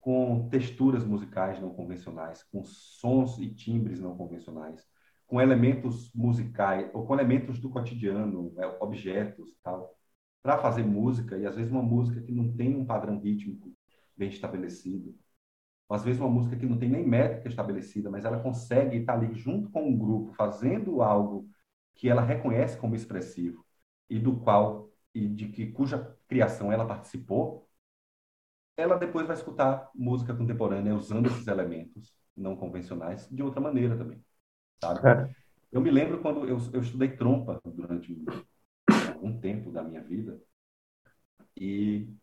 com texturas musicais não convencionais, com sons e timbres não convencionais, com elementos musicais ou com elementos do cotidiano, né, objetos tal, para fazer música e às vezes uma música que não tem um padrão rítmico bem estabelecido, ou às vezes uma música que não tem nem métrica estabelecida, mas ela consegue estar ali junto com um grupo fazendo algo que ela reconhece como expressivo e do qual e de que cuja criação ela participou, ela depois vai escutar música contemporânea usando esses elementos não convencionais de outra maneira também sabe? É. Eu me lembro quando eu, eu estudei trompa durante algum tempo da minha vida e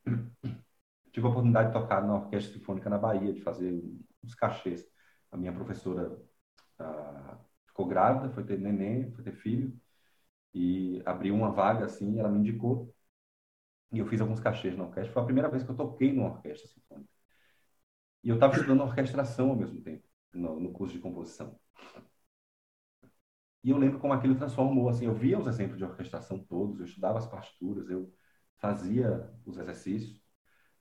tive a oportunidade de tocar na Orquestra Sinfônica na Bahia, de fazer uns cachês. A minha professora ah, ficou grávida, foi ter neném, foi ter filho, e abriu uma vaga assim, ela me indicou, e eu fiz alguns cachês na orquestra. Foi a primeira vez que eu toquei numa orquestra sinfônica. E eu estava estudando orquestração ao mesmo tempo, no, no curso de composição. E eu lembro como aquilo transformou, assim, eu via os exemplos de orquestração todos, eu estudava as partituras, eu fazia os exercícios,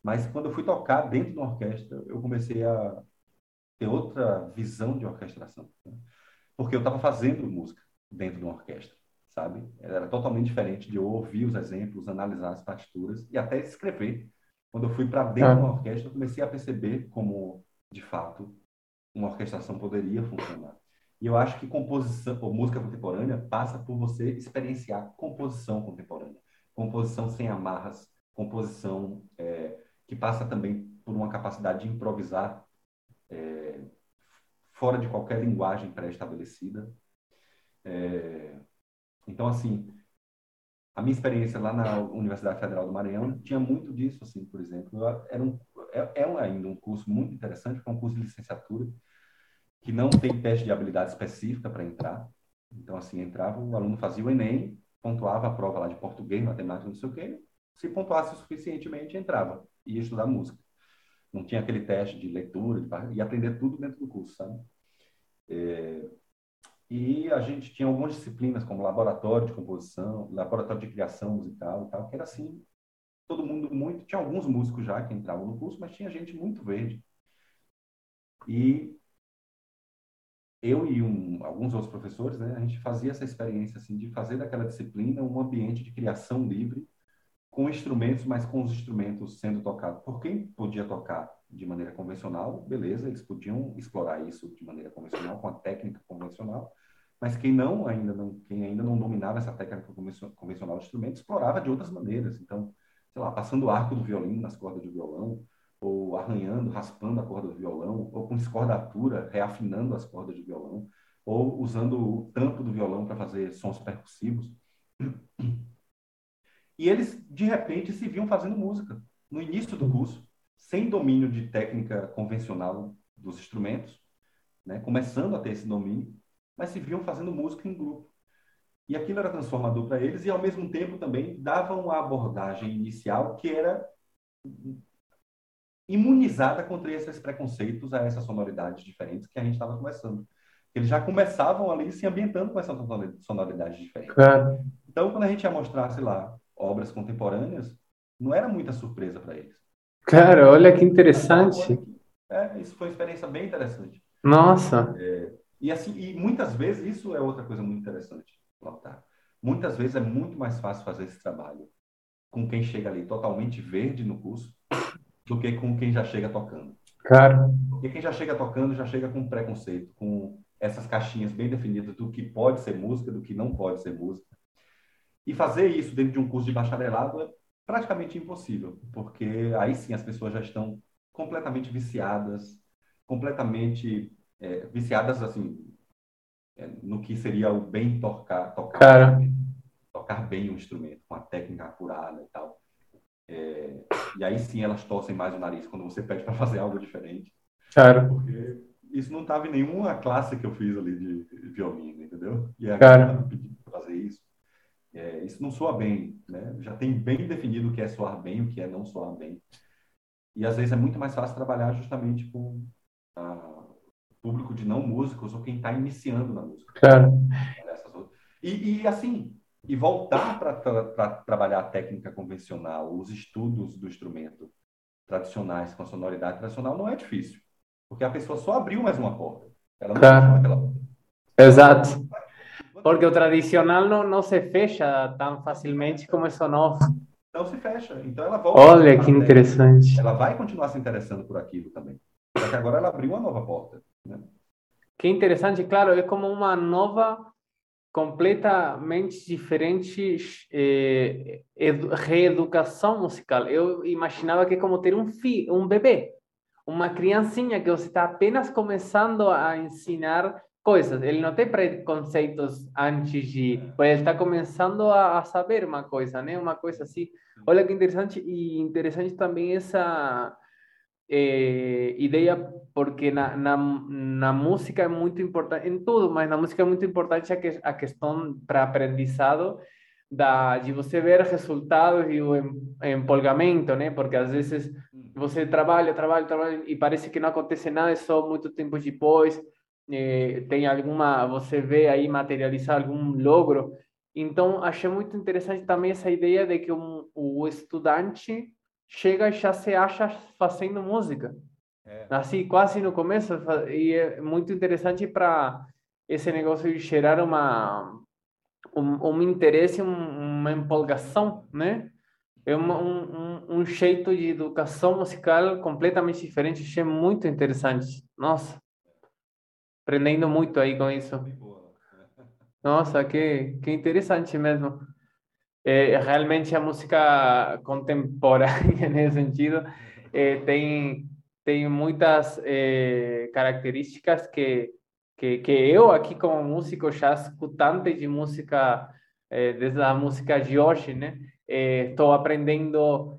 mas quando eu fui tocar dentro da orquestra, eu comecei a ter outra visão de orquestração, né? porque eu estava fazendo música dentro de uma orquestra, sabe? Era totalmente diferente de eu ouvir os exemplos, analisar as partituras e até escrever. Quando eu fui para dentro de uma orquestra, eu comecei a perceber como, de fato, uma orquestração poderia funcionar. E eu acho que composição, ou música contemporânea, passa por você experienciar composição contemporânea, composição sem amarras, composição é, que passa também por uma capacidade de improvisar é, fora de qualquer linguagem pré-estabelecida. É, então, assim, a minha experiência lá na Universidade Federal do Maranhão tinha muito disso, assim, por exemplo. Era um, é, é ainda um curso muito interessante, porque é um curso de licenciatura, que não tem teste de habilidade específica para entrar. Então, assim, entrava, o aluno fazia o Enem, pontuava a prova lá de português, matemática, não sei o quê. Se pontuasse suficientemente, entrava. Ia estudar música. Não tinha aquele teste de leitura, de... ia aprender tudo dentro do curso, sabe? É... E a gente tinha algumas disciplinas, como laboratório de composição, laboratório de criação musical e tal, que era assim, todo mundo muito... Tinha alguns músicos já que entravam no curso, mas tinha gente muito verde. E eu e um, alguns outros professores, né, a gente fazia essa experiência assim de fazer daquela disciplina um ambiente de criação livre com instrumentos, mas com os instrumentos sendo tocados por quem podia tocar de maneira convencional, beleza, eles podiam explorar isso de maneira convencional com a técnica convencional, mas quem não ainda não quem ainda não dominava essa técnica convencional do instrumento explorava de outras maneiras. Então, sei lá, passando o arco do violino nas cordas de violão, ou arranhando, raspando a corda do violão, ou com escordatura, reafinando as cordas de violão, ou usando o tampo do violão para fazer sons percussivos. E eles, de repente, se viam fazendo música no início do curso, sem domínio de técnica convencional dos instrumentos, né? começando a ter esse domínio, mas se viam fazendo música em grupo. E aquilo era transformador para eles e, ao mesmo tempo, também davam a abordagem inicial que era imunizada contra esses preconceitos a essas sonoridades diferentes que a gente estava começando. Eles já começavam ali se ambientando com essas sonoridades diferentes. Claro. Então, quando a gente ia mostrar, sei lá, obras contemporâneas, não era muita surpresa para eles. Cara, olha que interessante. É, isso foi uma experiência bem interessante. Nossa. É, e assim, e muitas vezes isso é outra coisa muito interessante, Lautaro. Muitas vezes é muito mais fácil fazer esse trabalho com quem chega ali totalmente verde no curso do que com quem já chega tocando. Claro. Porque quem já chega tocando já chega com preconceito, com essas caixinhas bem definidas do que pode ser música, do que não pode ser música. E fazer isso dentro de um curso de bacharelado é praticamente impossível, porque aí sim as pessoas já estão completamente viciadas, completamente é, viciadas assim é, no que seria o bem tocar, tocar, tocar bem o instrumento com a técnica apurada e tal. É, e aí sim elas torcem mais o nariz quando você pede para fazer algo diferente. Claro. Porque isso não estava em nenhuma classe que eu fiz ali de violino, entendeu? E agora claro. pedindo para fazer isso. É, isso não soa bem, né? Já tem bem definido o que é soar bem, o que é não soar bem. E às vezes é muito mais fácil trabalhar justamente com o público de não músicos ou quem está iniciando na música. Claro. E, e assim, e voltar para trabalhar a técnica convencional, os estudos do instrumento tradicionais com a sonoridade tradicional não é difícil, porque a pessoa só abriu mais uma porta. Ela não claro. aquela porta. Exato. Porque o tradicional não, não se fecha tão facilmente como esse novo. Não se fecha. Então ela volta. Olha que interessante. Ela vai continuar se interessando por aquilo também. Só que agora ela abriu uma nova porta. Né? Que interessante, claro, é como uma nova completamente diferente eh, reeducação musical. Eu imaginava que é como ter um filho, um bebê, uma criancinha que você está apenas começando a ensinar coisas. Ele não tem preconceitos antes de, ele está começando a, a, saber uma coisa, né? Uma coisa assim. Olha que interessante e interessante também essa eh, ideia, porque na, na, na, música é muito importante, em tudo, mas na música é muito importante a, que, a questão para aprendizado da, de você ver resultados e o empolgamento, né? Porque às vezes você trabalha, trabalha, trabalha e parece que não acontece nada, é só muito tempo depois. eh, tem alguma, você vê aí materializar algum logro. Então, achei muito interessante também essa ideia de que um, o estudante chega e já se acha fazendo música. É. Assim, quase no começo, e é muito interessante para esse negócio de gerar uma, um, um interesse, um, uma empolgação, né? É um, um, um jeito de educação musical completamente diferente, achei muito interessante. Nossa, aprendendo muito aí com isso. Nossa, que, que interessante mesmo. É, realmente a música contemporânea nesse sentido é, tem tem muitas é, características que, que que eu aqui como músico já escutante de música desde a música de hoje, né, estou aprendendo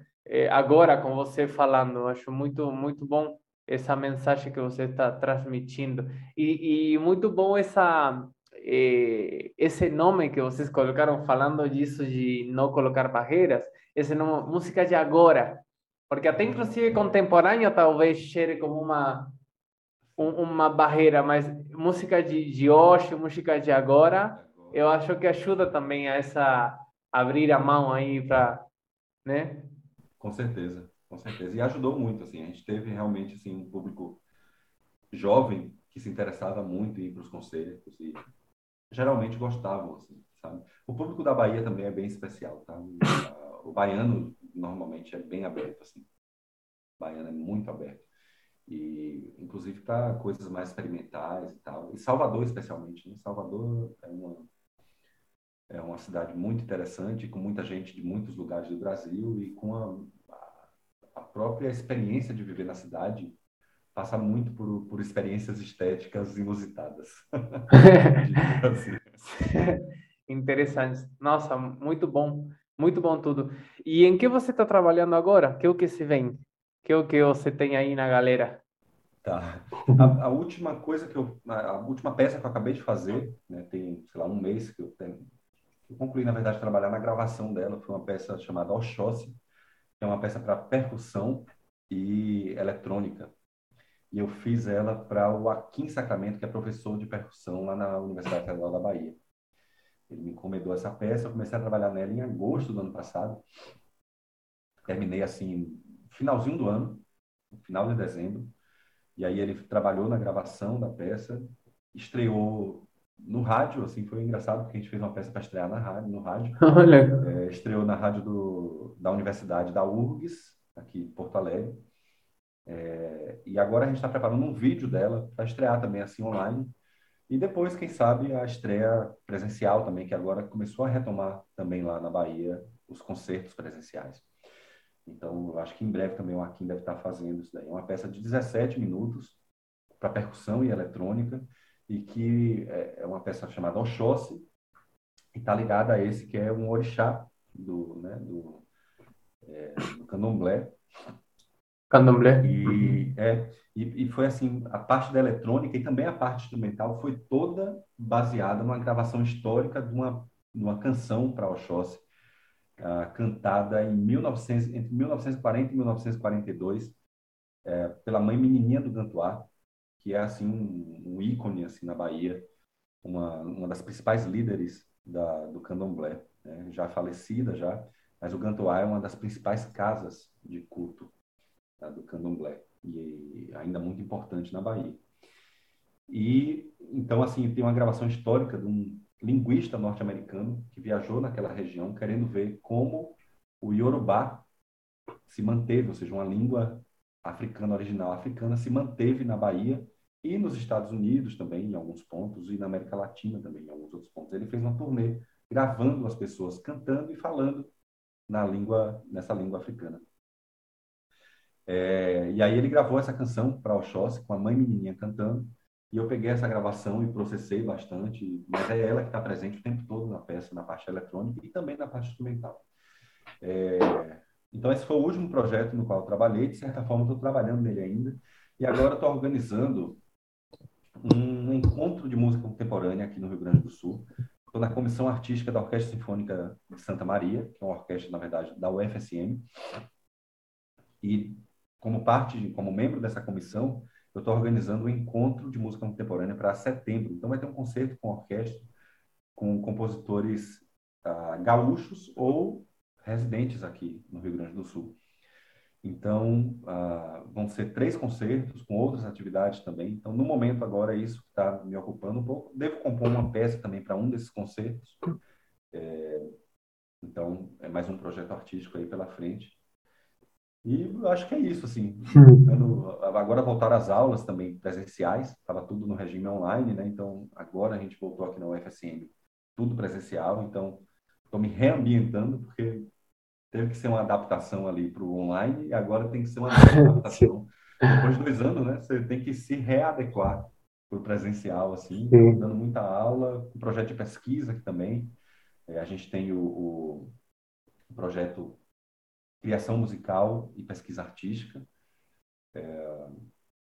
agora com você falando. Acho muito muito bom essa mensagem que você está transmitindo e, e muito bom essa esse nome que vocês colocaram falando disso de não colocar barreiras, esse nome, música de agora, porque até inclusive contemporânea talvez cheire como uma um, uma barreira, mas música de, de hoje, música de agora, eu acho que ajuda também a essa abrir a mão aí para, né? Com certeza, com certeza. E ajudou muito, assim, a gente teve realmente assim um público jovem que se interessava muito em ir para os conselhos e geralmente gostavam, assim, sabe? O público da Bahia também é bem especial, tá? O baiano normalmente é bem aberto, assim. O baiano é muito aberto. E, inclusive, para coisas mais experimentais e tal. E Salvador, especialmente. Né? Salvador é uma, é uma cidade muito interessante, com muita gente de muitos lugares do Brasil e com a, a própria experiência de viver na cidade passa muito por, por experiências estéticas inusitadas. Interessante. Nossa, muito bom. Muito bom tudo. E em que você está trabalhando agora? Que é o que se vem? Que é o que você tem aí na galera? Tá. A, a, última coisa que eu, a, última peça que eu acabei de fazer, né, tem, sei lá, um mês que eu tenho, eu concluí, na verdade, trabalhar na gravação dela, foi uma peça chamada Oxóssi, que é uma peça para percussão e eletrônica e eu fiz ela para o Akin Sacramento, que é professor de percussão lá na Universidade Federal da Bahia. Ele me encomendou essa peça, eu comecei a trabalhar nela em agosto do ano passado. Terminei assim, finalzinho do ano, final de dezembro. E aí ele trabalhou na gravação da peça, estreou no rádio, assim, foi engraçado porque a gente fez uma peça para estrear na rádio, no rádio. Olha. É, estreou na rádio do, da Universidade da URGS, aqui em Porto Alegre. É, e agora a gente está preparando um vídeo dela para estrear também assim online. E depois, quem sabe, a estreia presencial também, que agora começou a retomar também lá na Bahia os concertos presenciais. Então, acho que em breve também o Arquim deve estar tá fazendo isso daí. É uma peça de 17 minutos para percussão e eletrônica e que é, é uma peça chamada Oxóssi e está ligada a esse que é um orixá do, né, do, é, do candomblé, Candomblé. E, é, e, e, foi assim, a parte da eletrônica e também a parte instrumental foi toda baseada numa gravação histórica de uma, uma canção para Oxóssi, uh, cantada em 1900, entre 1940 e 1942 é, pela mãe menininha do Gantuá, que é assim um, um ícone assim na Bahia, uma, uma das principais líderes da, do candomblé, né? já falecida já, mas o Gantuá é uma das principais casas de culto tá, do candomblé, e ainda muito importante na Bahia. E então, assim, tem uma gravação histórica de um linguista norte-americano que viajou naquela região querendo ver como o Yorubá se manteve, ou seja, uma língua africana original africana se manteve na Bahia e nos Estados Unidos também em alguns pontos e na América Latina também em alguns outros pontos. Ele fez uma turnê gravando as pessoas cantando e falando na língua nessa língua africana. É, e aí ele gravou essa canção para Oxóssi com a mãe menininha cantando. E eu peguei essa gravação e processei bastante, mas é ela que está presente o tempo todo na peça, na parte eletrônica e também na parte instrumental. É, então esse foi o último projeto no qual eu trabalhei, de certa forma estou trabalhando nele ainda. E agora estou organizando um encontro de música contemporânea aqui no Rio Grande do Sul. Estou na comissão artística da Orquestra Sinfônica de Santa Maria, que é uma orquestra, na verdade, da UFSM. E como parte, como membro dessa comissão, eu estou organizando um encontro de música contemporânea para setembro. Então vai ter um concerto com orquestra, com compositores uh, gaúchos ou residentes aqui no Rio Grande do Sul. Então, uh, vão ser três concertos com outras atividades também. Então, no momento agora, é isso que está me ocupando um pouco. Devo compor uma peça também para um desses concertos. É, então, é mais um projeto artístico aí pela frente. E acho que é isso, assim. agora voltaram as aulas também presenciais, estava tudo no regime online, né? Então, agora a gente voltou aqui na UFSM, tudo presencial. Então, estou me reambientando, porque teve que ser uma adaptação ali para o online e agora tem que ser uma adaptação. Depois de dois anos, né? Você tem que se readequar para o presencial, assim, Sim. dando muita aula, um projeto de pesquisa também. É, a gente tem o, o projeto criação musical e pesquisa artística. É,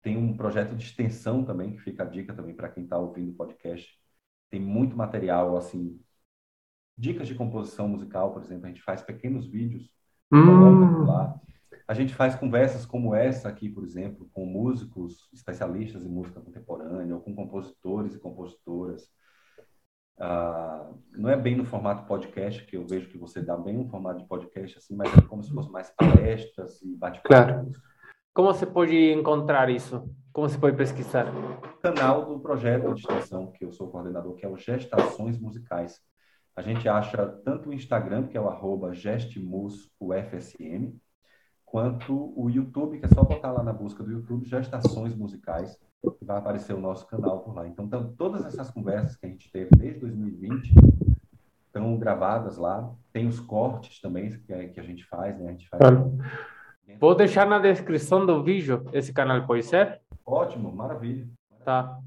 tem um projeto de extensão também, que fica a dica também para quem está ouvindo o podcast. Tem muito material, assim, dicas de composição musical, por exemplo. A gente faz pequenos vídeos, hum. lá. A gente faz conversas como essa aqui, por exemplo, com músicos especialistas em música contemporânea, ou com compositores e compositoras. Uh, não é bem no formato podcast, que eu vejo que você dá bem um formato de podcast, assim, mas é como se fosse mais palestras e bate-papo. Claro. Como você pode encontrar isso? Como você pode pesquisar? O canal do projeto de extensão, que eu sou coordenador, que é o Gestações Musicais. A gente acha tanto o Instagram, que é o arroba gestmusufsm, quanto o YouTube, que é só botar lá na busca do YouTube, Gestações Musicais vai aparecer o nosso canal por lá. Então, então, todas essas conversas que a gente teve desde 2020 estão gravadas lá. Tem os cortes também que, a, que a gente faz, né? A gente faz... Claro. Vou deixar na descrição do vídeo esse canal, pode ser? Ótimo, maravilha. Tá,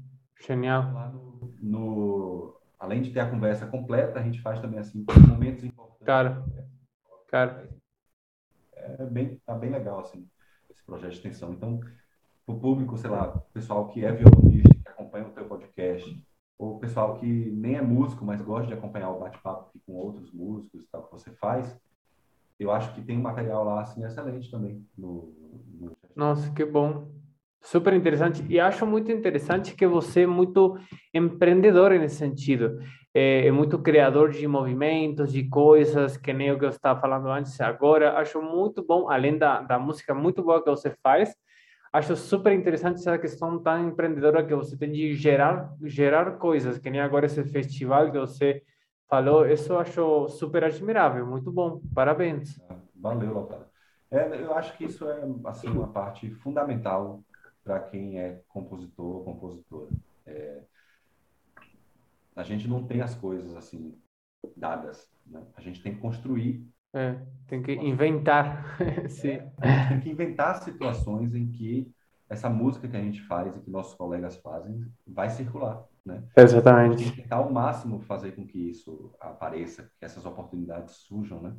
genial. Lá no, no, além de ter a conversa completa, a gente faz também assim momentos importantes. Cara, cara. É bem, tá bem legal assim esse projeto de extensão. Então, o público, sei lá, pessoal que é violonista, que acompanha o teu podcast, ou pessoal que nem é músico, mas gosta de acompanhar o bate-papo com outros músicos e tal que você faz, eu acho que tem um material lá assim excelente também no, no... Nossa, que bom. Super interessante. E acho muito interessante que você é muito empreendedor nesse sentido. É, é, muito criador de movimentos, de coisas, que nem o que eu estava falando antes. Agora, acho muito bom, além da, da música muito boa que você faz, acho super interessante essa questão tão empreendedora que você tem de gerar gerar coisas, que nem agora esse festival que você falou, isso eu acho super admirável, muito bom, parabéns. Ah, valeu, Lautaro. É, eu acho que isso é assim uma parte fundamental para quem é compositor, compositora. É, a gente não tem as coisas assim dadas, né? a gente tem que construir é, tem que inventar. É, tem que inventar situações em que essa música que a gente faz e que nossos colegas fazem vai circular, né? Exatamente. Tem que tentar ao máximo fazer com que isso apareça, que essas oportunidades surjam, né?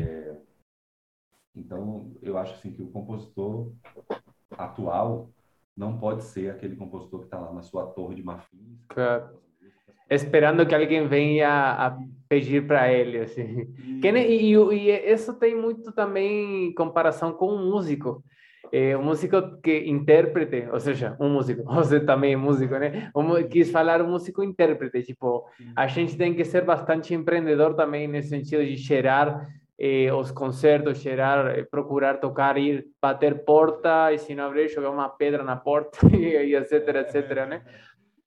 É... Então, eu acho assim que o compositor atual não pode ser aquele compositor que está lá na sua torre de marfim. Claro esperando que alguém venha a pedir para ele, assim. E, e, e, isso tem muito também comparação com um músico. É, um músico que intérprete, ou seja, um músico, você também é músico, né? Um, quis falar um músico intérprete, tipo, a gente tem que ser bastante empreendedor também nesse sentido de cheirar eh, os concertos, cheirar, eh, procurar tocar, ir bater porta e se não abrir, jogar uma pedra na porta e etc, etc, né?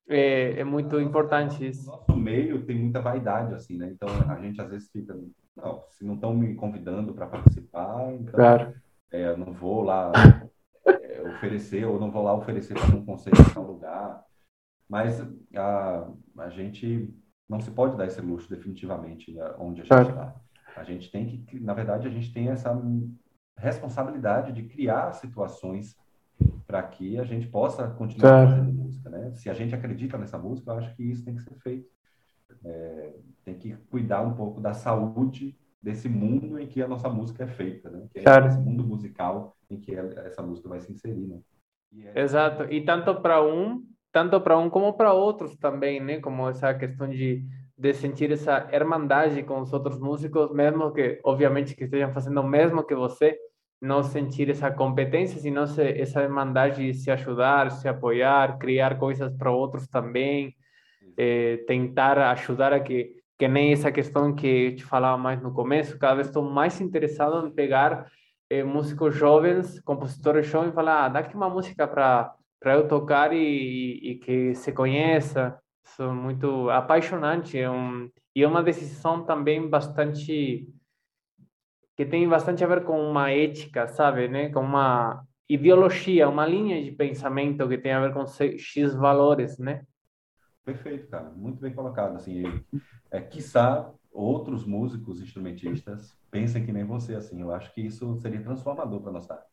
É, é muito importante isso. Nosso meio tem muita vaidade, assim, né? Então a gente às vezes fica, não, se não estão me convidando para participar, então claro. é, eu não vou lá é, oferecer, ou não vou lá oferecer para um conselho em tal lugar. Mas a, a gente não se pode dar esse luxo definitivamente né, onde a gente está. Claro. A gente tem que, na verdade, a gente tem essa responsabilidade de criar situações para que a gente possa continuar fazendo música, né? Se a gente acredita nessa música, eu acho que isso tem que ser feito. É, tem que cuidar um pouco da saúde desse mundo em que a nossa música é feita, né? Que é esse mundo musical em que essa música vai se inserir, né? É... Exato. E tanto para um, tanto para um como para outros também, né? Como essa questão de de sentir essa irmandade com os outros músicos, mesmo que, obviamente, que estejam fazendo o mesmo que você, não sentir essa competência, sino se, essa demandade de se ajudar, se apoiar, criar coisas para outros também, é, tentar ajudar a que, que nem essa questão que eu te falava mais no começo, cada vez estou mais interessado em pegar é, músicos jovens, compositores jovens, e falar, ah, dá aqui uma música para eu tocar e, que se conheça. Sou muito apaixonante, é um, e é uma decisão também bastante que tem bastante a ver com uma ética, sabe, né? Com uma ideologia, uma linha de pensamento que tem a ver com X valores, né? Perfeito, cara. Muito bem colocado. Assim, é, quiçá outros músicos, instrumentistas, pensem que nem você, assim. Eu acho que isso seria transformador para nossa.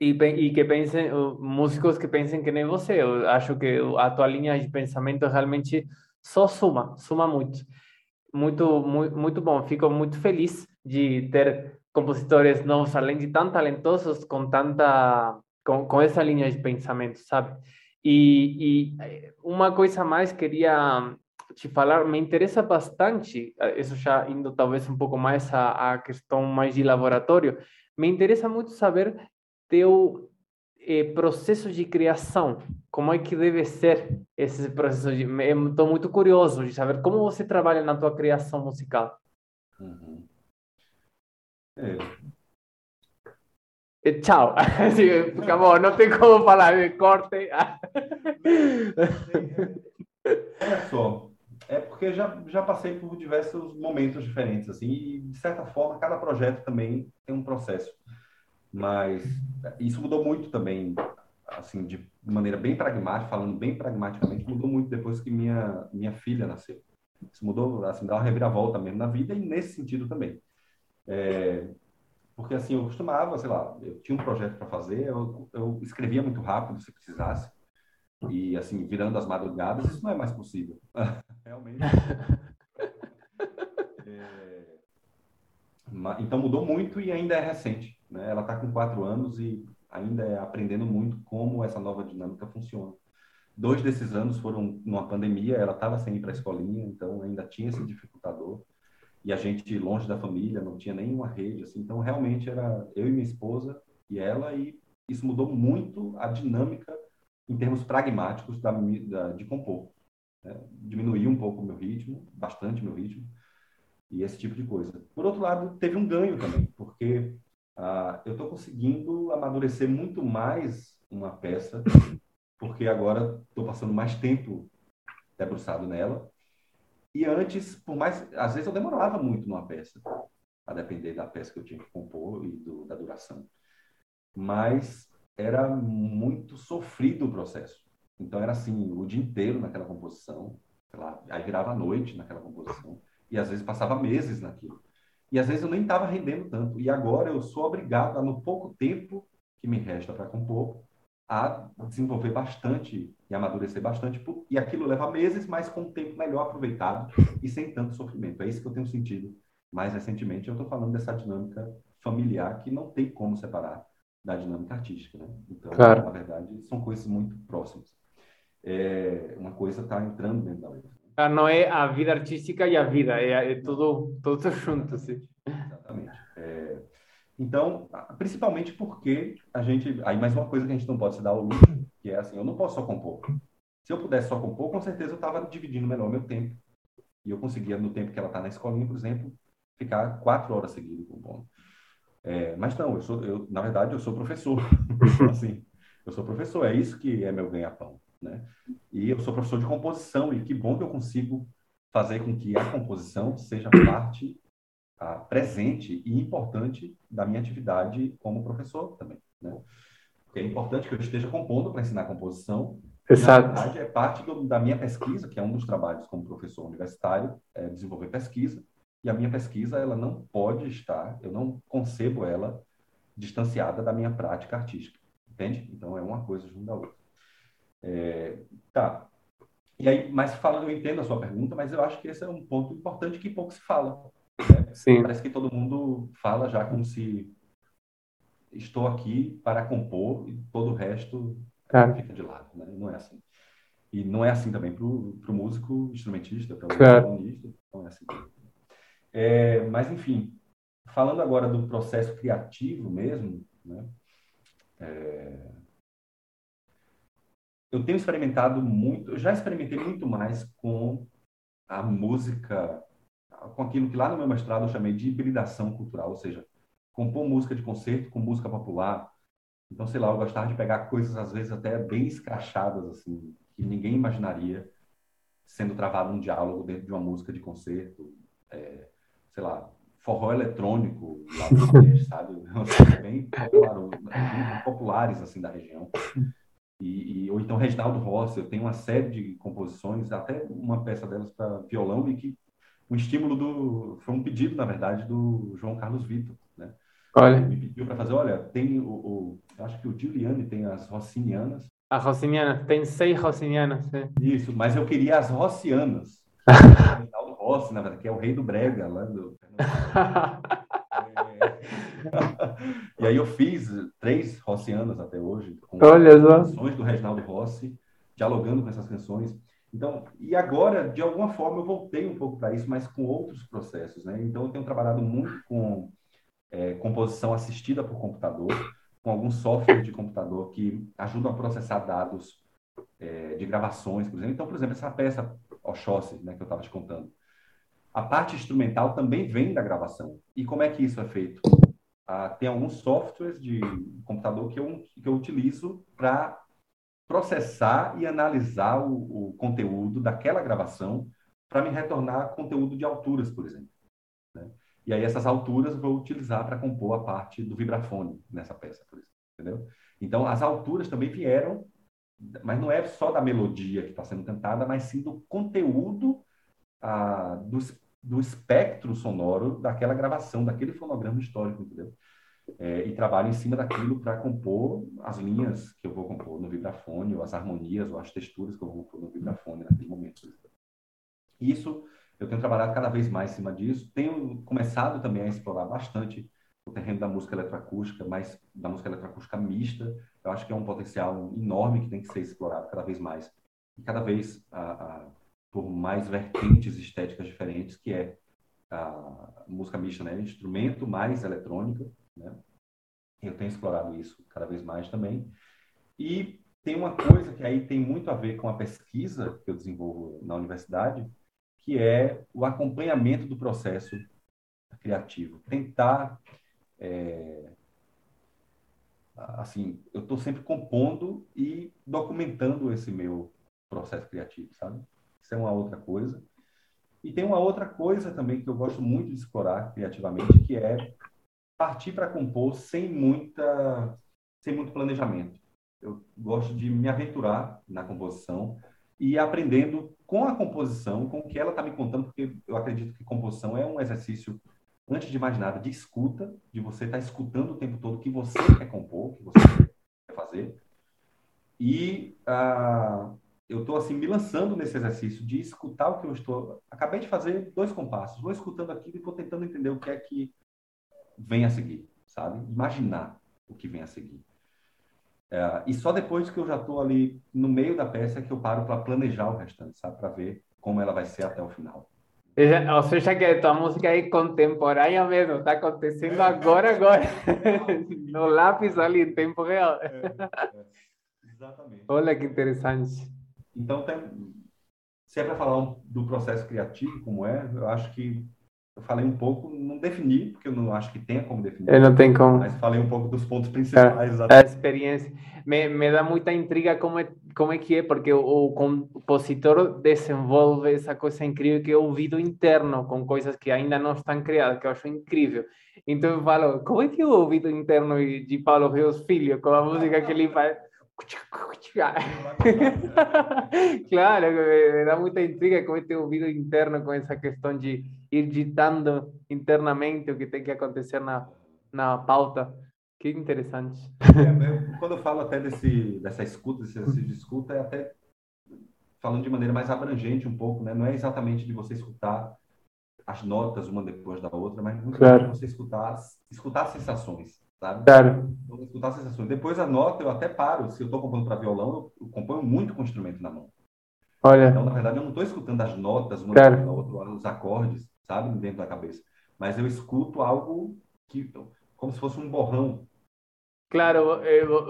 E, e que pensem, músicos que pensem que nem você. Eu acho que a tua linha de pensamento realmente só suma, suma muito. Muito, muito, muito bom. Fico muito feliz de ter compositores novos, além de tão talentosos, com tanta, com, com essa linha de pensamento, sabe? E, e eh, uma coisa mais queria te falar, me interessa bastante, eh, isso já indo talvez um pouco mais à, à questão mais de laboratório, me interessa muito saber teu eh, processo de criação, como é que deve ser esse processo? Estou muito curioso de saber como você trabalha na tua criação musical. Uhum. É. Tchau. Acabou, não tem como falar, corte. Olha só, é porque já, já passei por diversos momentos diferentes, assim, e de certa forma, cada projeto também tem um processo. Mas isso mudou muito também, assim, de maneira bem pragmática, falando bem pragmaticamente, mudou muito depois que minha, minha filha nasceu. Isso mudou, assim, dá uma reviravolta mesmo na vida e nesse sentido também. É, porque assim, eu costumava, sei lá, eu tinha um projeto para fazer, eu, eu escrevia muito rápido se precisasse, e assim, virando as madrugadas, isso não é mais possível. Realmente. É... Então mudou muito e ainda é recente. Né? Ela está com quatro anos e ainda é aprendendo muito como essa nova dinâmica funciona. Dois desses anos foram numa pandemia, ela estava sem ir para a escolinha, então ainda tinha esse dificultador e a gente longe da família, não tinha nenhuma rede, assim, então realmente era eu e minha esposa e ela, e isso mudou muito a dinâmica em termos pragmáticos da, da de compor. Né? Diminuiu um pouco o meu ritmo, bastante meu ritmo, e esse tipo de coisa. Por outro lado, teve um ganho também, porque ah, eu estou conseguindo amadurecer muito mais uma peça, porque agora estou passando mais tempo debruçado nela, e antes, por mais. Às vezes eu demorava muito numa peça, a depender da peça que eu tinha que compor e do, da duração. Mas era muito sofrido o processo. Então era assim, o dia inteiro naquela composição, lá, aí virava a noite naquela composição, e às vezes passava meses naquilo. E às vezes eu nem estava rendendo tanto. E agora eu sou obrigado, no pouco tempo que me resta para compor, a desenvolver bastante e amadurecer bastante. E aquilo leva meses, mas com um tempo melhor aproveitado e sem tanto sofrimento. É isso que eu tenho sentido mais recentemente. Eu estou falando dessa dinâmica familiar que não tem como separar da dinâmica artística. Né? Então, claro. na verdade, são coisas muito próximas. É, uma coisa está entrando dentro da outra. Ah, não é a vida artística e a vida, é, é tudo, tudo junto. Sim. Então, principalmente porque a gente. Aí, mais uma coisa que a gente não pode se dar ao luxo, que é assim: eu não posso só compor. Se eu pudesse só compor, com certeza eu estava dividindo melhor meu tempo. E eu conseguia, no tempo que ela está na escolinha, por exemplo, ficar quatro horas seguidas compondo. É, mas não, eu sou, eu, na verdade, eu sou professor. Assim, eu sou professor, é isso que é meu ganha-pão. Né? E eu sou professor de composição, e que bom que eu consigo fazer com que a composição seja parte presente e importante da minha atividade como professor também. Né? Porque é importante que eu esteja compondo para ensinar composição. Exato. Na verdade, é parte do, da minha pesquisa, que é um dos trabalhos como professor universitário, é desenvolver pesquisa. E a minha pesquisa, ela não pode estar, eu não concebo ela distanciada da minha prática artística. Entende? Então, é uma coisa junto da outra. É, tá. E aí, mas falando, eu entendo a sua pergunta, mas eu acho que esse é um ponto importante que pouco se fala. Sim. Parece que todo mundo fala já como se estou aqui para compor e todo o resto claro. fica de lado. Né? Não é assim. E não é assim também para o músico instrumentista, para o claro. não é assim. É, mas, enfim, falando agora do processo criativo mesmo, né? É... Eu tenho experimentado muito, eu já experimentei muito mais com a música, com aquilo que lá no meu mestrado eu chamei de hibridação cultural, ou seja, compor música de concerto com música popular. Então, sei lá, eu gostava de pegar coisas às vezes até bem escrachadas, assim, que ninguém imaginaria sendo travado um diálogo dentro de uma música de concerto, é, sei lá, forró eletrônico lá do sabe? bem, popular, populares assim da região. E, e, ou então Reginaldo Rossi, eu tenho uma série de composições, até uma peça delas para violão e que um estímulo do foi um pedido na verdade do João Carlos Vitor, né? Olha. Ele me pediu para fazer, olha, tem o, o acho que o Giuliani tem as rossinianas. As rossinianas, tem seis rossinianas. Isso, mas eu queria as rossianas. Reginaldo Rossi, na verdade, que é o rei do brega lá do e aí eu fiz três rossianas até hoje, com canções do Reginaldo Rossi, dialogando com essas canções. Então, e agora, de alguma forma, eu voltei um pouco para isso, mas com outros processos, né? Então, eu tenho trabalhado muito com é, composição assistida por computador, com algum software de computador que ajudam a processar dados é, de gravações, por exemplo. Então, por exemplo, essa peça Oxóssi, né, que eu estava te contando, a parte instrumental também vem da gravação. E como é que isso é feito? Ah, tem alguns softwares de computador que eu, que eu utilizo para processar e analisar o, o, conteúdo daquela gravação para me retornar conteúdo de alturas, por exemplo. Né? E aí essas alturas vou utilizar para compor a parte do vibrafone nessa peça, por exemplo. Entendeu? Então, as alturas também vieram, mas não é só da melodia que está sendo cantada, mas sim do conteúdo ah, do, do espectro sonoro daquela gravação, daquele fonograma histórico, entendeu? É, e trabalho em cima daquilo para compor as linhas que eu vou compor no vibrafone, ou as harmonias, ou as texturas que eu vou compor no vibrafone naquele momento. Isso, eu tenho trabalhado cada vez mais em cima disso. Tenho começado também a explorar bastante o terreno da música eletroacústica, mas da música eletroacústica mista. Eu acho que é um potencial enorme que tem que ser explorado cada vez mais. E cada vez a, a por mais vertentes estéticas diferentes, que é a música mista, né? Instrumento mais eletrônica, né? Eu tenho explorado isso cada vez mais também. E tem uma coisa que aí tem muito a ver com a pesquisa que eu desenvolvo na universidade, que é o acompanhamento do processo criativo. Tentar, é, assim, eu estou sempre compondo e documentando esse meu processo criativo, sabe? Isso é uma outra coisa. E tem uma outra coisa também que eu gosto muito de explorar criativamente, que é partir para compor sem muita sem muito planejamento. Eu gosto de me aventurar na composição e aprendendo com a composição, com o que ela está me contando, porque eu acredito que composição é um exercício, antes de mais nada, de escuta, de você estar tá escutando o tempo todo o que você quer compor, o que você quer fazer. E uh, eu estou assim me lançando nesse exercício de escutar o que eu estou. Acabei de fazer dois compassos, vou escutando aquilo e vou tentando entender o que é que vem a seguir, sabe? Imaginar o que vem a seguir. É, e só depois que eu já estou ali no meio da peça é que eu paro para planejar o restante, sabe? Para ver como ela vai ser até o final. Ou seja, que a tua música é contemporânea mesmo, está acontecendo é, agora, agora. no lápis ali, em tempo real. É, é, exatamente. Olha que interessante. Então, tem, se é para falar do processo criativo, como é, eu acho que eu falei um pouco, não defini, porque eu não acho que tenha como definir. Eu não tem como. Mas falei um pouco dos pontos principais. É, a experiência. Me, me dá muita intriga como é, como é que é, porque o, o compositor desenvolve essa coisa incrível que é o ouvido interno, com coisas que ainda não estão criadas, que eu acho incrível. Então eu falo, como é que é o ouvido interno de Paulo Rios Filho, com a música que ele faz? claro, me dá muita intriga com este ouvido interno, com essa questão de ir ditando internamente o que tem que acontecer na, na pauta. Que interessante. É, quando eu falo até desse, dessa escuta, desse exercício de escuta, é até falando de maneira mais abrangente um pouco, né? Não é exatamente de você escutar as notas uma depois da outra, mas muito claro. você escutar, escutar as sensações sabe? Claro. Vou escutar as sensações. Depois a nota eu até paro. Se eu estou compondo para violão, eu componho muito com o instrumento na mão. Olha. Então, na verdade, eu não estou escutando as notas, uma claro. outra, os acordes, sabe? Dentro da cabeça. mas eu escuto algo que como se fosse um borrão. Claro,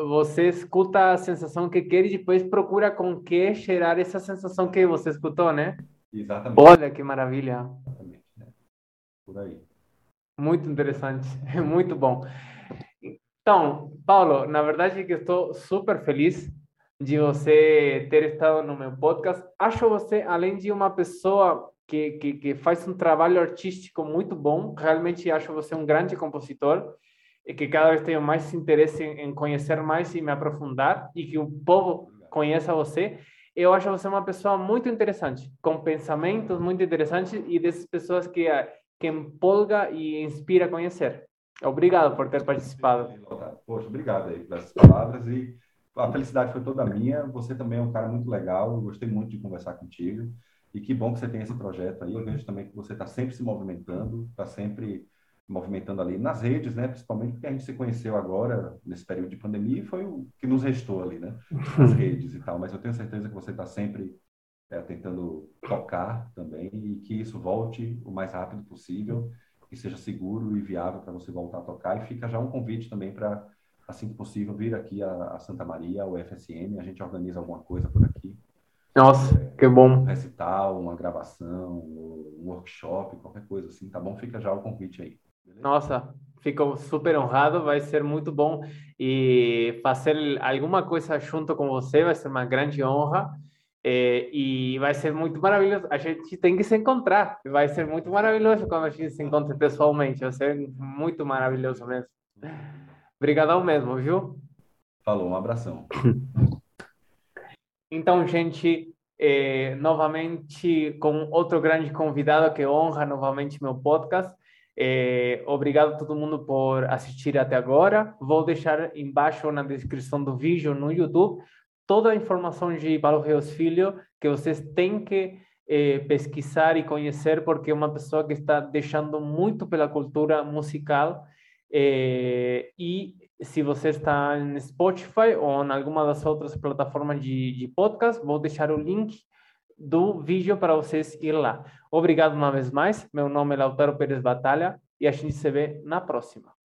você escuta a sensação que quer e depois procura com que cheirar essa sensação que você escutou, né? Exatamente. Olha que maravilha. Exatamente, né? Por aí. Muito interessante, muito bom. Então, Paulo, na verdade que estou super feliz de você ter estado no meu podcast. Acho você, além de uma pessoa que, que, que faz um trabalho artístico muito bom, realmente acho você um grande compositor e que cada vez tenho mais interesse em conhecer mais e me aprofundar e que o povo conheça você. Eu acho você uma pessoa muito interessante, com pensamentos muito interessantes e dessas pessoas que que empolga e inspira a conhecer. Obrigado por ter participado. Poxa, obrigado aí pelas palavras e a felicidade foi toda minha. Você também é um cara muito legal, eu gostei muito de conversar contigo. E que bom que você tem esse projeto aí. Eu vejo também que você está sempre se movimentando, está sempre movimentando ali nas redes, né? Principalmente porque a gente se conheceu agora, nesse período de pandemia, e foi o que nos restou ali, né? Nas redes e tal. Mas eu tenho certeza que você está sempre é, tentando tocar também e que isso volte o mais rápido possível, que seja seguro e viável para você voltar a tocar. E fica já um convite também para, assim que possível, vir aqui a, a Santa Maria, o FSM, a gente organiza alguma coisa por aqui. Nossa, é, que bom. Um recital, uma gravação, um workshop, qualquer coisa assim, tá bom? Fica já o convite aí. Beleza? Nossa, fico super honrado, vai ser muito bom e fazer alguma coisa junto com você vai ser uma grande honra. É, e vai ser muito maravilhoso. A gente tem que se encontrar. Vai ser muito maravilhoso quando a gente se encontre pessoalmente. Vai ser muito maravilhoso mesmo. Obrigadão mesmo, viu? Falou, um abração. Então, gente, é, novamente com outro grande convidado que honra novamente meu podcast. É, obrigado a todo mundo por assistir até agora. Vou deixar embaixo na descrição do vídeo no YouTube toda a informação de Reus Filho que vocês têm que é, pesquisar e conhecer, porque é uma pessoa que está deixando muito pela cultura musical. É, e se você está em Spotify ou em alguma das outras plataformas de, de podcast, vou deixar o link do vídeo para vocês ir lá. Obrigado uma vez mais. Meu nome é Lautaro Pérez Batalha e a gente se vê na próxima.